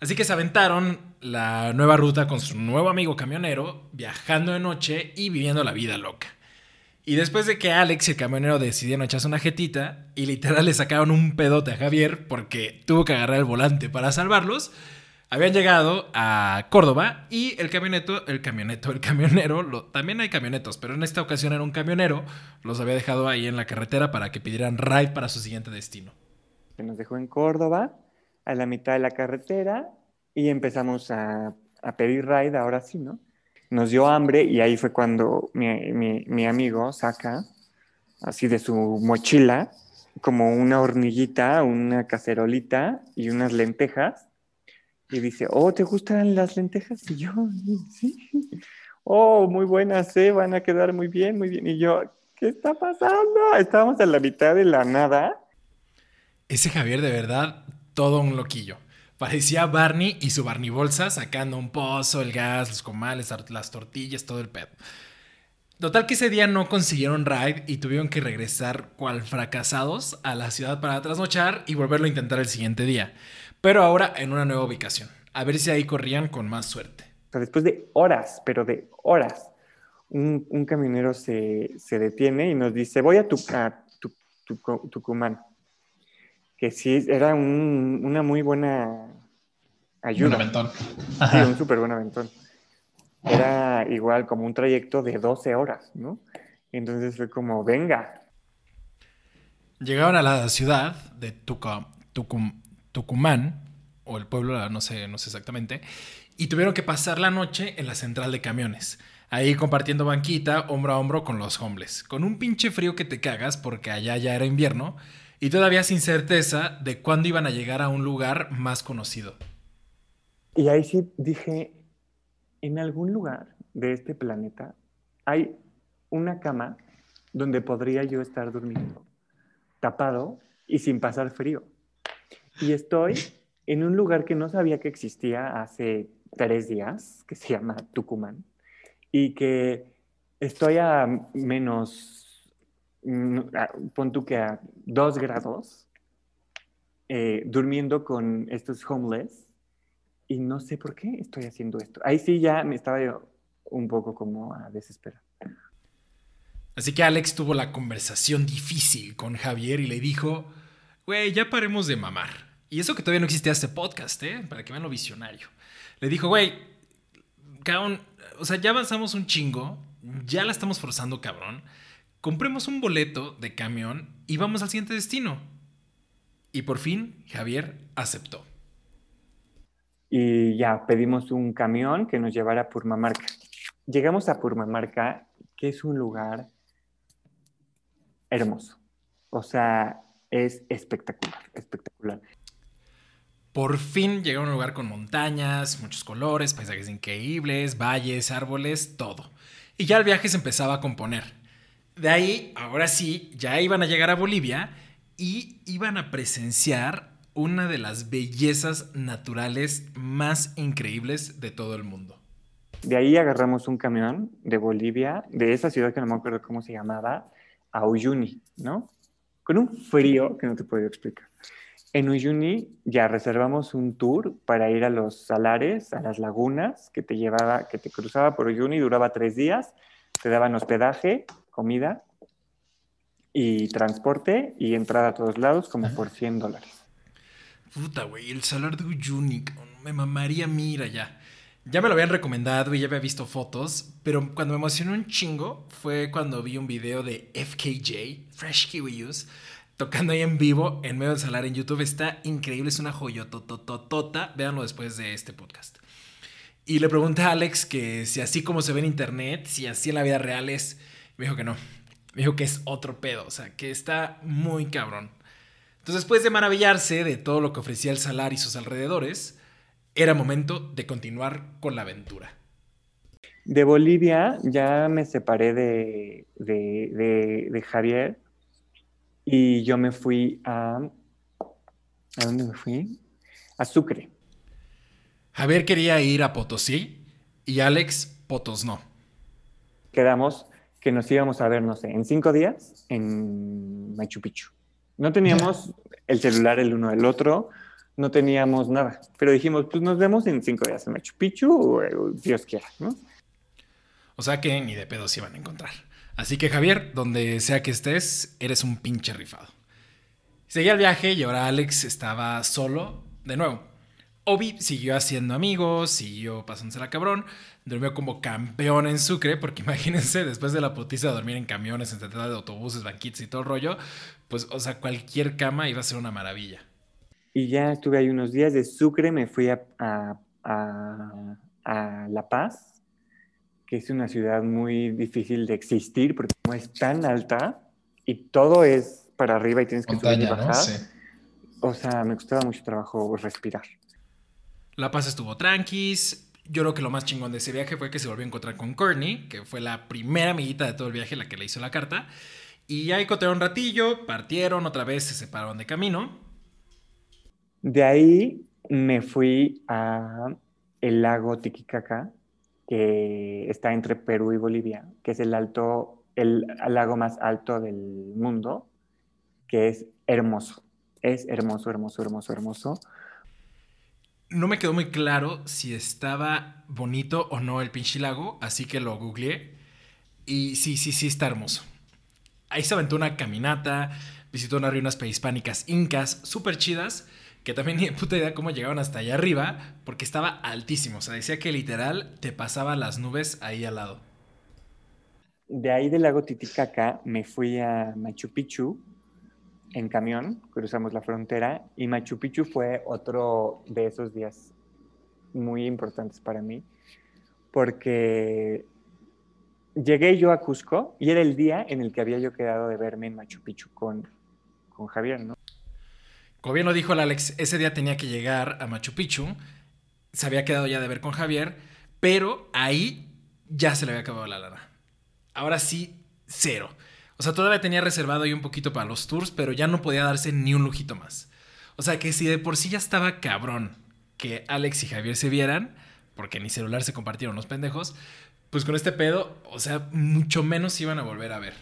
Así que se aventaron la nueva ruta con su nuevo amigo camionero, viajando de noche y viviendo la vida loca. Y después de que Alex y el camionero decidieron echarse una jetita y literal le sacaron un pedote a Javier porque tuvo que agarrar el volante para salvarlos, habían llegado a Córdoba y el camioneto, el camioneto, el camionero, también hay camionetos, pero en esta ocasión era un camionero, los había dejado ahí en la carretera para que pidieran ride para su siguiente destino. Se nos dejó en Córdoba, a la mitad de la carretera, y empezamos a, a pedir ride, ahora sí, ¿no? Nos dio hambre y ahí fue cuando mi, mi- mi amigo saca, así de su mochila, como una horniguita, una cacerolita y unas lentejas. Y dice, oh, ¿te gustan las lentejas? Y yo, sí. Oh, muy buenas, ¿eh? Van a quedar muy bien, muy bien. Y yo, ¿qué está pasando? Estábamos a la mitad de la nada. Ese Javier, de verdad, todo un loquillo. Parecía Barney y su Barney bolsa sacando un pozo, el gas, los comales, las tortillas, todo el pedo. Total que ese día no consiguieron ride y tuvieron que regresar cual fracasados a la ciudad para trasnochar y volverlo a intentar el siguiente día. Pero ahora en una nueva ubicación. A ver si ahí corrían con más suerte. O sea, después de horas, pero de horas, un, un camionero se, se detiene y nos dice, voy a, tu, a tu- tu- Tucumán. Que sí, era un- una muy buena Un ayuda. aventón. Sí, un súper buen aventón. Era igual como un trayecto de 12 horas, ¿no? Entonces fue como, venga. Llegaron a la ciudad de Tuca- Tucum- Tucumán, o el pueblo, no sé, no sé exactamente, y tuvieron que pasar la noche en la central de camiones. Ahí compartiendo banquita, hombro a hombro con los hombres. Con un pinche frío que te cagas porque allá ya era invierno y todavía sin certeza de cuándo iban a llegar a un lugar más conocido. Y ahí sí dije, en algún lugar de este planeta hay una cama donde podría yo estar durmiendo, tapado y sin pasar frío. Y estoy en un lugar que no sabía que existía hace tres días, que se llama Tucumán, y que estoy a menos, mm, pon tú que a dos grados, eh, durmiendo con estos homeless y no sé por qué estoy haciendo esto. Ahí sí ya me estaba yo un poco como a desesperar. Así que Alex tuvo la conversación difícil con Javier y le dijo, güey, ya paremos de mamar. Y eso que todavía no existía este podcast, ¿eh? Para que vean lo visionario. Le dijo, güey, cabrón, o sea, ya avanzamos un chingo, ya la estamos forzando, cabrón. Compremos un boleto de camión y vamos al siguiente destino. Y por fin, Javier aceptó. Y ya pedimos un camión que nos llevara a Purmamarca. Llegamos a Purmamarca, que es un lugar hermoso. O sea, es espectacular, espectacular. Por fin llegaron a un lugar con montañas, muchos colores, paisajes increíbles, valles, árboles, todo. Y ya el viaje se empezaba a componer. De ahí, ahora sí, ya iban a llegar a Bolivia y iban a presenciar una de las bellezas naturales más increíbles de todo el mundo. De ahí agarramos un camión de Bolivia, de esa ciudad que no me acuerdo cómo se llamaba, a ¿no? Con un frío que no te puedo explicar. En Uyuni ya reservamos un tour para ir a los salares, a las lagunas, que te llevaba, que te cruzaba por Uyuni, duraba tres días, te daban hospedaje, comida y transporte y entrada a todos lados como por 100 dólares. Puta, güey, el salar de Uyuni, me mamaría mira ya. Ya me lo habían recomendado y ya había visto fotos, pero cuando me emocionó un chingo fue cuando vi un video de FKJ, Fresh Kiwi Use, tocando ahí en vivo en medio del salar en YouTube. Está increíble, es una joyotototota. Véanlo después de este podcast. Y le pregunté a Alex que si así como se ve en internet, si así en la vida real es. Me dijo que no. Me dijo que es otro pedo, o sea, que está muy cabrón. Entonces, después de maravillarse de todo lo que ofrecía el salar y sus alrededores, era momento de continuar con la aventura. De Bolivia ya me separé de, de, de, de Javier y yo me fui a... ¿A dónde me fui? A Sucre. Javier quería ir a Potosí y Alex Potos no. Quedamos que nos íbamos a ver, no sé, en cinco días en Machu Picchu. No teníamos (laughs) el celular el uno del otro, no teníamos nada, pero dijimos, pues nos vemos en cinco días en Machu Picchu, o, o Dios quiera, ¿no? O sea que ni de pedo se iban a encontrar. Así que Javier, donde sea que estés, eres un pinche rifado. Seguía el viaje y ahora Alex estaba solo de nuevo. Obi siguió haciendo amigos, siguió pasándosela cabrón, durmió como campeón en Sucre, porque (laughs) imagínense, después de la putiza de dormir en camiones, en de autobuses, banquitos y todo el rollo, pues, o sea, cualquier cama iba a ser una maravilla. Y ya estuve ahí unos días de Sucre, me fui a, a, a La Paz, que es una ciudad muy difícil de existir porque no es tan alta y todo es para arriba y tienes que subir y Montaña, ¿no? bajar. Sí. O sea, me costaba mucho trabajo respirar. La Paz estuvo tranquis. Yo creo que lo más chingón de ese viaje fue que se volvió a encontrar con Courtney, que fue la primera amiguita de todo el viaje, la que le hizo la carta. Y ya encontraron un ratillo, partieron, otra vez se separaron de camino. De ahí me fui a el lago Titicaca, que está entre Perú y Bolivia, que es el alto, el lago más alto del mundo, que es hermoso. Es hermoso, hermoso, hermoso, hermoso. No me quedó muy claro si estaba bonito o no el pinche lago, así que lo googleé. Y sí, sí, sí, está hermoso. Ahí se aventó una caminata, visitó unas ruinas prehispánicas incas súper chidas, que también ni de puta idea cómo llegaban hasta allá arriba, porque estaba altísimo. O sea, decía que literal te pasaba las nubes ahí al lado. De ahí del lago Titicaca me fui a Machu Picchu en camión, cruzamos la frontera y Machu Picchu fue otro de esos días muy importantes para mí porque llegué yo a Cusco y era el día en el que había yo quedado de verme en Machu Picchu con, con Javier, ¿no? Como bien lo dijo el Alex, ese día tenía que llegar a Machu Picchu. Se había quedado ya de ver con Javier, pero ahí ya se le había acabado la lana. Ahora sí, cero. O sea, todavía tenía reservado ahí un poquito para los tours, pero ya no podía darse ni un lujito más. O sea, que si de por sí ya estaba cabrón que Alex y Javier se vieran, porque ni celular se compartieron los pendejos, pues con este pedo, o sea, mucho menos iban a volver a ver.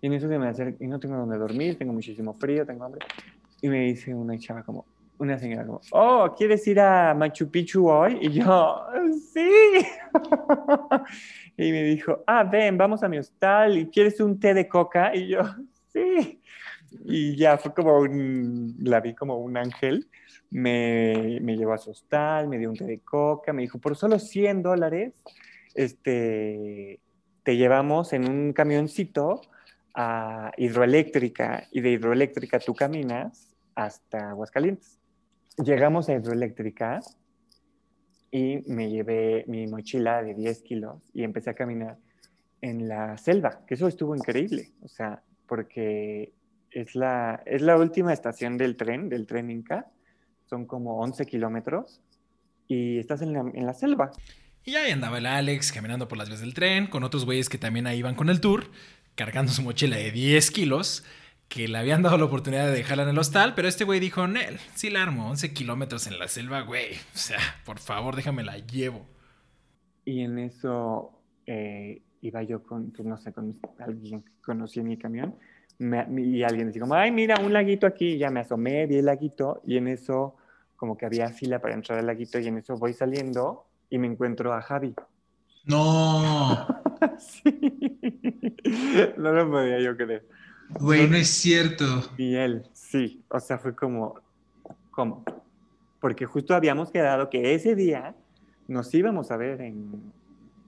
Y en eso se me y no tengo donde dormir, tengo muchísimo frío, tengo hambre. Y me dice una chava como, una señora como, oh, ¿quieres ir a Machu Picchu hoy? Y yo, sí. (laughs) y me dijo, ah, ven, vamos a mi hostal, ¿y quieres un té de coca? Y yo, (laughs) sí. Y ya fue como un, la vi como un ángel. Me, me llevó a su hostal, me dio un té de coca, me dijo, por solo 100 dólares, este, te llevamos en un camioncito a hidroeléctrica y de hidroeléctrica tú caminas hasta Aguascalientes. Llegamos a hidroeléctrica y me llevé mi mochila de 10 kilos y empecé a caminar en la selva, que eso estuvo increíble, o sea, porque es la, es la última estación del tren, del tren Inca, son como 11 kilómetros y estás en la, en la selva. Y ahí andaba el Alex caminando por las vías del tren, con otros güeyes que también ahí iban con el tour, cargando su mochila de 10 kilos, que le habían dado la oportunidad de dejarla en el hostal, pero este güey dijo, Nel, sí la armo, 11 kilómetros en la selva, güey. (laughs) O sea, por favor, déjame la llevo. Y en eso eh, iba yo con, pues no sé, con alguien que conocí en mi camión, me- y alguien decía como, ay, mira, un laguito aquí, y ya me asomé, vi el laguito, y en eso como que había fila para entrar al laguito, y en eso voy saliendo y me encuentro a Javi. No, (laughs) Sí. No lo podía yo creer. Güey, no es cierto. Y él, sí, o sea, fue como, ¿cómo? Porque justo habíamos quedado que ese día nos íbamos a ver en,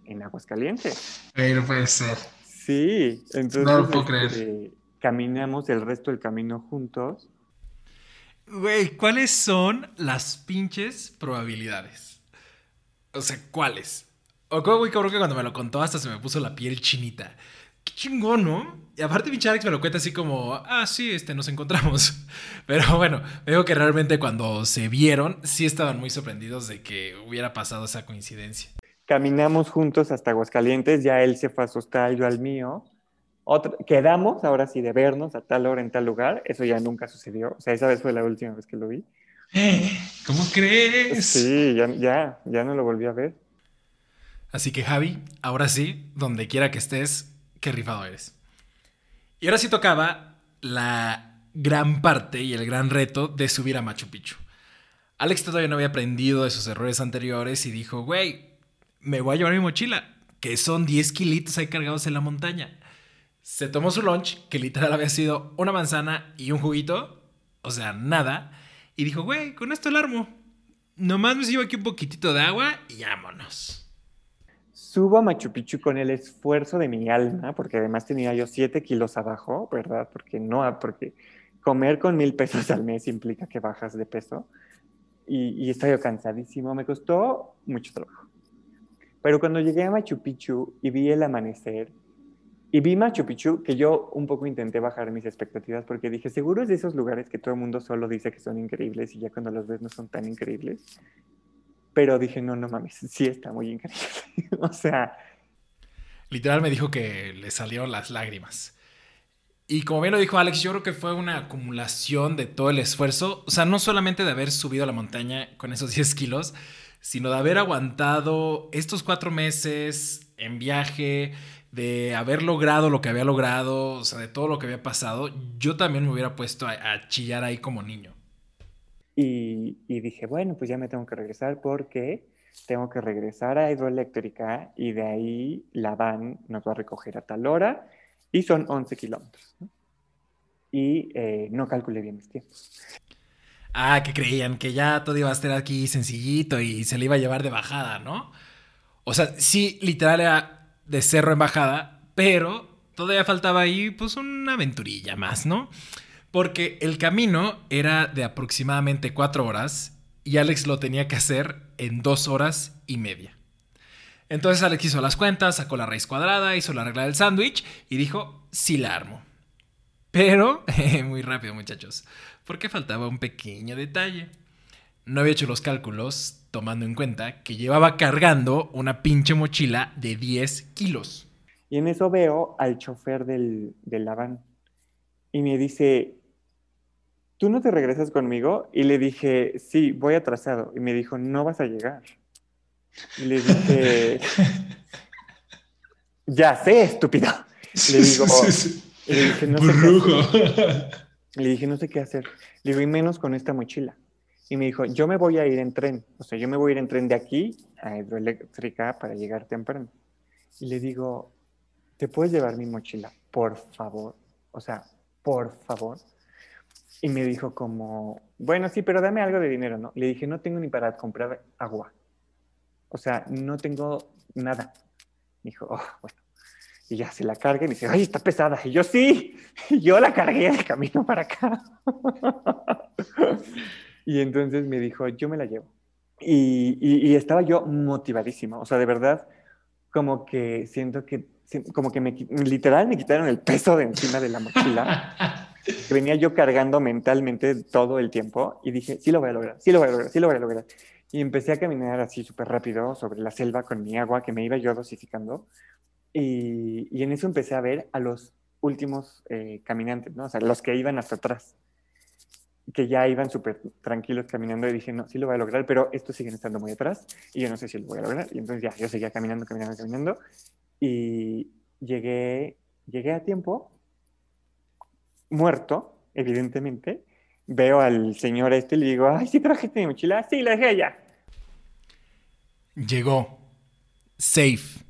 en Aguascalientes. No puede ser. Sí, entonces No lo puedo creer. este, caminamos el resto del camino juntos. Güey, ¿cuáles son las pinches probabilidades? O sea, ¿cuáles? O como muy cabrón que cuando me lo contó hasta se me puso la piel chinita. Qué chingón, ¿no? Y aparte pinche Alex me lo cuenta así como, ah, sí, este, nos encontramos. (laughs) Pero bueno, veo que realmente cuando se vieron, sí estaban muy sorprendidos de que hubiera pasado esa coincidencia. Caminamos juntos hasta Aguascalientes, ya él se fue a su hostal, yo al mío. Otra- quedamos, ahora sí, de vernos a tal hora en tal lugar. Eso ya nunca sucedió. O sea, esa vez fue la última vez que lo vi. (gasps) ¿Cómo crees? Sí, ya, ya, ya no lo volví a ver. Así que Javi, ahora sí, donde quiera que estés, qué rifado eres. Y ahora sí tocaba la gran parte y el gran reto de subir a Machu Picchu. Alex todavía no había aprendido de sus errores anteriores y dijo, güey, me voy a llevar mi mochila, que son 10 kilitos ahí cargados en la montaña. Se tomó su lunch, que literal había sido una manzana y un juguito, o sea, nada, y dijo, güey, con esto el armo. Nomás me llevo aquí un poquitito de agua y vámonos. Subo a Machu Picchu con el esfuerzo de mi alma, porque además tenía yo 7 kilos abajo, ¿verdad? Porque no, porque comer con mil pesos al mes implica que bajas de peso. Y, y estaba yo cansadísimo, me costó mucho trabajo. Pero cuando llegué a Machu Picchu y vi el amanecer, y vi Machu Picchu, que yo un poco intenté bajar mis expectativas porque dije, seguro es de esos lugares que todo el mundo solo dice que son increíbles y ya cuando los ves no son tan increíbles. Pero dije, no, no mames, sí está muy increíble. (laughs) o sea... Literal me dijo que le salieron las lágrimas. Y como bien lo dijo Alex, yo creo que fue una acumulación de todo el esfuerzo. O sea, no solamente de haber subido a la montaña con esos (laughs) 10 kilos, sino de haber aguantado estos cuatro meses en viaje, de haber logrado lo que había logrado, o sea, de todo lo que había pasado, yo también me hubiera puesto a, a chillar ahí como niño. Y, y, dije, bueno, pues ya me tengo que regresar porque tengo que regresar a hidroeléctrica y de ahí la van nos va a recoger a tal hora y son 11 kilómetros. Y eh, no calculé bien mis tiempos. Ah, que creían que ya todo iba a estar aquí sencillito y se le iba a llevar de bajada, ¿no? O sea, sí, literal era de cerro en bajada, pero todavía faltaba ahí pues una aventurilla más, ¿no? Porque el camino era de aproximadamente cuatro horas y Alex lo tenía que hacer en dos horas y media. Entonces Alex hizo las cuentas, sacó la raíz cuadrada, hizo la regla del sándwich y dijo, sí la armo. Pero, (laughs) muy rápido muchachos, porque faltaba un pequeño detalle. No había hecho los cálculos tomando en cuenta que llevaba cargando una pinche mochila de 10 kilos. Y en eso veo al chofer del, del la van y me dice, ¿tú no te regresas conmigo? Y le dije, sí, voy atrasado. Y me dijo, no vas a llegar. Y le dije, (laughs) ya sé, estúpido. Le digo, le dije, no sé qué le dije, no sé qué hacer. Le digo, y menos con esta mochila. Y me dijo, yo me voy a ir en tren. O sea, yo me voy a ir en tren de aquí a hidroeléctrica para llegar temprano. Y le digo, ¿te puedes llevar mi mochila? Por favor. O sea, por favor. Y me dijo como, bueno, sí, pero dame algo de dinero, ¿no? Le dije, no tengo ni para comprar agua. O sea, no tengo nada. Me dijo, oh, bueno. Y ya se la carga y me dice, ay, está pesada. Y yo, sí, (laughs) yo la cargué de camino para acá. (laughs) y entonces me dijo, yo me la llevo. Y, y, y, estaba yo motivadísima. O sea, de verdad, como que siento que, como que me, literal me quitaron el peso de encima de la mochila. (laughs) que venía yo cargando mentalmente todo el tiempo. Y dije, sí lo voy a lograr, sí lo voy a lograr, sí lo voy a lograr. Y empecé a caminar así súper rápido sobre la selva con mi agua que me iba yo dosificando. Y, y en eso empecé a ver a los últimos eh, caminantes, ¿no? O sea, los que iban hasta atrás, que ya iban súper tranquilos caminando y dije, no, sí lo voy a lograr, pero estos siguen estando muy atrás y yo no sé si lo voy a lograr. Y entonces ya, yo seguía caminando, caminando, caminando y llegué, llegué a tiempo, muerto, evidentemente. Veo al señor este y le digo, ay, ¿sí trajiste mi mochila? Sí, la dejé allá. Llegó. Safe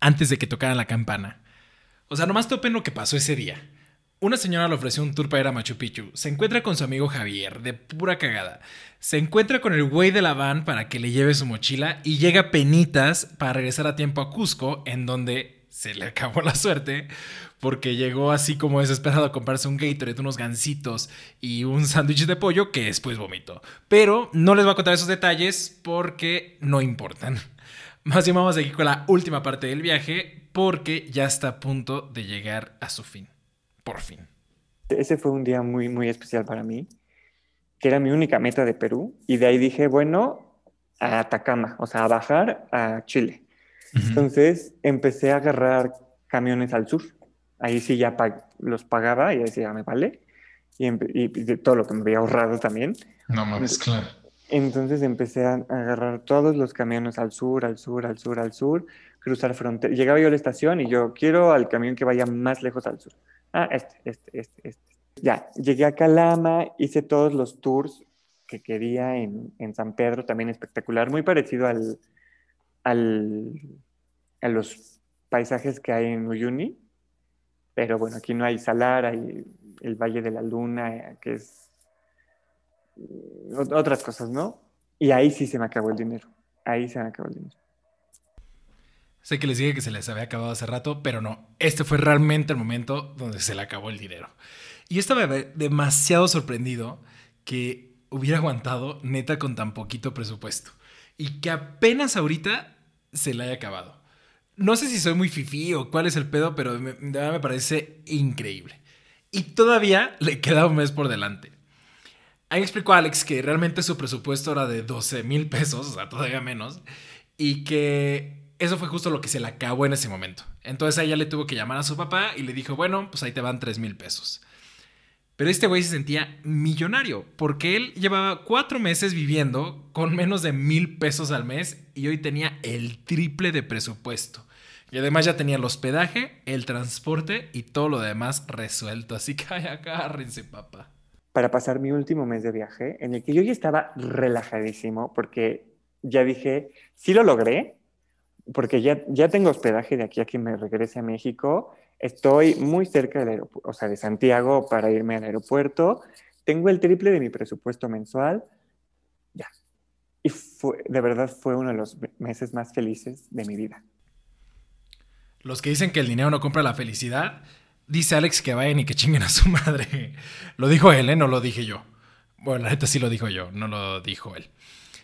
antes de que tocaran la campana. O sea, nomás topen lo que pasó ese día. Una señora le ofreció un tour para ir a Machu Picchu. Se encuentra con su amigo Javier, de pura cagada. Se encuentra con el güey de la van para que le lleve su mochila y llega penitas para regresar a tiempo a Cusco, en donde se le acabó la suerte porque llegó así como desesperado a comprarse un Gatorade, unos gansitos y un sándwich de pollo que después vomitó. Pero no les voy a contar esos detalles porque no importan. (laughs) Más bien vamos aquí con la última parte del viaje porque ya está a punto de llegar a su fin. Por fin. Ese fue un día muy, muy especial para mí, que era mi única meta de Perú. Y de ahí dije, bueno, a Atacama, o sea, a bajar a Chile. Uh -huh. Entonces empecé a agarrar camiones al sur. Ahí sí ya pag los pagaba y decía, me vale. Y, y, de todo lo que me había ahorrado también. No mames, claro. Entonces empecé a agarrar todos los camiones al sur, al sur, al sur, al sur, cruzar frontera. Llegaba yo a la estación y yo quiero al camión que vaya más lejos al sur. Ah, este, este, este, este. Ya, llegué a Calama, hice todos los tours que quería en, en San Pedro, también espectacular, muy parecido al, al, a los paisajes que hay en Uyuni. Pero bueno, aquí no hay salar, hay el Valle de la Luna, que es otras cosas, ¿no? Y ahí sí se me acabó el dinero. Ahí se me acabó el dinero. Sé que les dije que se les había acabado hace rato, pero no. Este fue realmente el momento donde se le acabó el dinero. Y yo estaba demasiado sorprendido que hubiera aguantado neta con tan poquito presupuesto. Y que apenas ahorita se le haya acabado. No sé si soy muy fifí o cuál es el pedo, pero me, me parece increíble. Y todavía (laughs) le queda un mes por delante. Ahí explicó Alex que realmente su presupuesto era de 12 mil pesos, o sea, todavía menos, y que eso fue justo lo que se le acabó en ese momento. Entonces a ella le tuvo que llamar a su papá y le dijo, bueno, pues ahí te van 3 mil pesos. Pero este güey se sentía millonario, porque él llevaba cuatro meses viviendo con menos de mil pesos al mes y hoy tenía el triple de presupuesto. Y además ya tenía el hospedaje, el transporte y todo lo demás resuelto. Así que agárrense, papá. Para pasar mi último mes de viaje, en el que yo ya estaba relajadísimo, porque ya dije, sí lo logré, porque ya, ya tengo hospedaje de aquí a que me regrese a México Estoy muy cerca del o sea, de Santiago para irme al aeropuerto. Tengo el triple de mi presupuesto mensual. Ya. Y fue, de verdad fue uno de los meses más felices de mi vida. Los que dicen que el dinero no compra la felicidad, dice Alex que vayan y que chinguen a su madre. (laughs) Lo dijo él, ¿eh? No lo dije yo. Bueno, la neta sí lo dijo yo, no lo dijo él.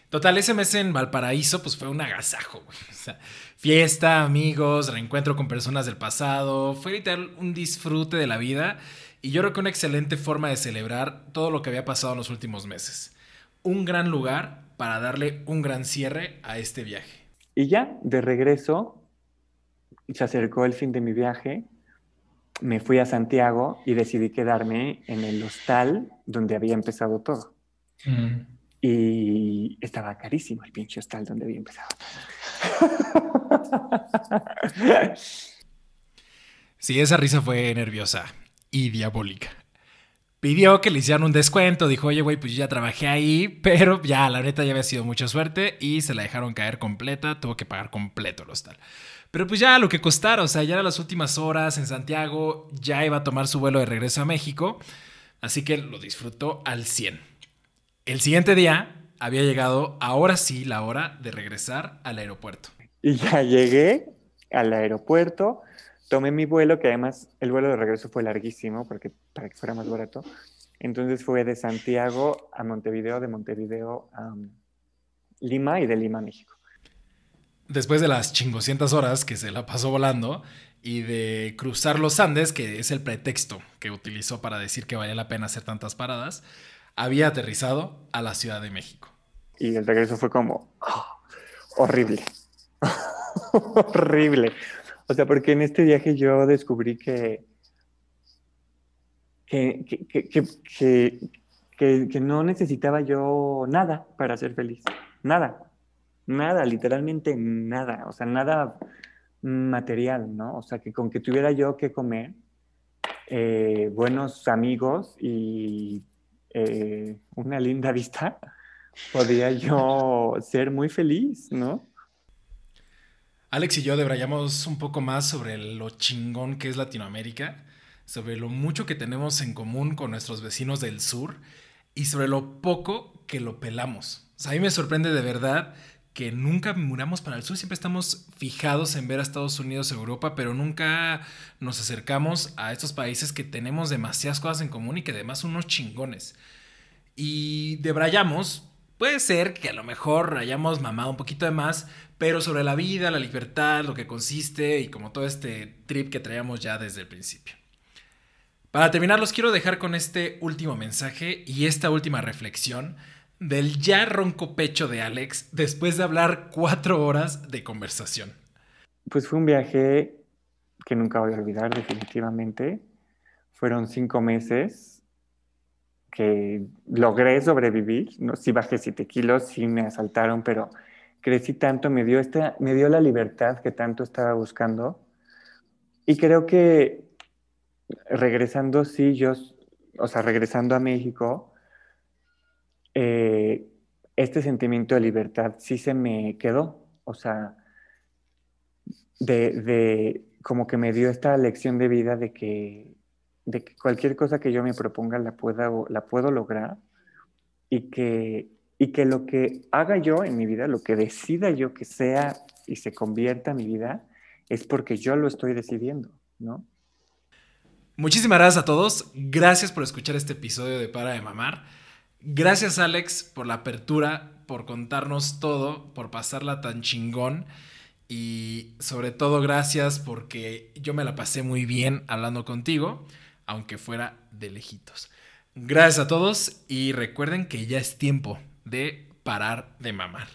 Total, ese mes en Valparaíso, pues fue un agasajo, güey. O sea, fiesta, amigos, reencuentro con personas del pasado. Fue literal un disfrute de la vida. Y yo creo que una excelente forma de celebrar todo lo que había pasado en los últimos meses. Un gran lugar para darle un gran cierre a este viaje. Y ya, de regreso, se acercó el fin de mi viaje. Me fui a Santiago y decidí quedarme en el hostal donde había empezado todo. Mm. Y estaba carísimo el pinche hostal donde había empezado. Sí, esa risa fue nerviosa y diabólica. Pidió que le hicieran un descuento, dijo, oye, güey, pues ya trabajé ahí, pero ya, la neta ya había sido mucha suerte y se la dejaron caer completa, tuvo que pagar completo el hostal. Pero pues ya lo que costara, o sea, ya eran las últimas horas en Santiago, ya iba a tomar su vuelo de regreso a México, así que lo disfrutó al 100. El siguiente día había llegado, ahora sí, la hora de regresar al aeropuerto. Y ya llegué al aeropuerto, tomé mi vuelo, que además el vuelo de regreso fue larguísimo porque, para que fuera más barato. Entonces fue de Santiago a Montevideo, de Montevideo a Lima y de Lima a México. Después de las chingoscientas horas que se la pasó volando y de cruzar los Andes, que es el pretexto que utilizó para decir que valía la pena hacer tantas paradas, había aterrizado a la Ciudad de México. Y el regreso fue como ah, horrible. (laughs) horrible. O sea, porque en este viaje yo descubrí que que, que, que, no necesitaba yo nada para ser feliz. Nada. Nada, literalmente nada. O sea, nada material, ¿no? O sea, que con que tuviera yo que comer, eh, buenos amigos y eh, una linda vista, podría yo ser muy feliz, ¿no? Alex y yo debrayamos un poco más sobre lo chingón que es Latinoamérica, sobre lo mucho que tenemos en común con nuestros vecinos del sur y sobre lo poco que lo pelamos. a mí me sorprende de verdad que nunca muramos para el sur, siempre estamos fijados en ver a Estados Unidos, Europa, pero nunca nos acercamos a estos países que tenemos demasiadas cosas en común y que además son unos chingones. Y debrayamos, puede ser que a lo mejor hayamos mamado un poquito de más, pero sobre la vida, la libertad, lo que consiste y como todo este trip que traíamos ya desde el principio. Para terminar, los quiero dejar con este último mensaje y esta última reflexión del ya ronco pecho de Alex después de hablar cuatro horas de conversación. Pues fue un viaje que nunca voy a olvidar definitivamente. Fueron cinco meses que logré sobrevivir. No, sí bajé siete kilos, sí me asaltaron, pero crecí tanto, me dio, esta, me dio la libertad que tanto estaba buscando. Y creo que regresando, sí, yo, o sea, regresando a México, eh, este sentimiento de libertad sí se me quedó, o sea, de, como que me dio esta lección de vida de que, de que cualquier cosa que yo me proponga la, pueda, la puedo lograr y que, y que lo que haga yo en mi vida, lo que decida yo que sea y se convierta en mi vida, es porque yo lo estoy decidiendo, ¿no? Muchísimas gracias a todos. Gracias por escuchar este episodio de Para de Mamar. Gracias Alex por la apertura, por contarnos todo, por pasarla tan chingón. Y sobre todo gracias porque yo me la pasé muy bien hablando contigo, aunque fuera de lejitos. Gracias a todos y recuerden que ya es tiempo de parar de mamar.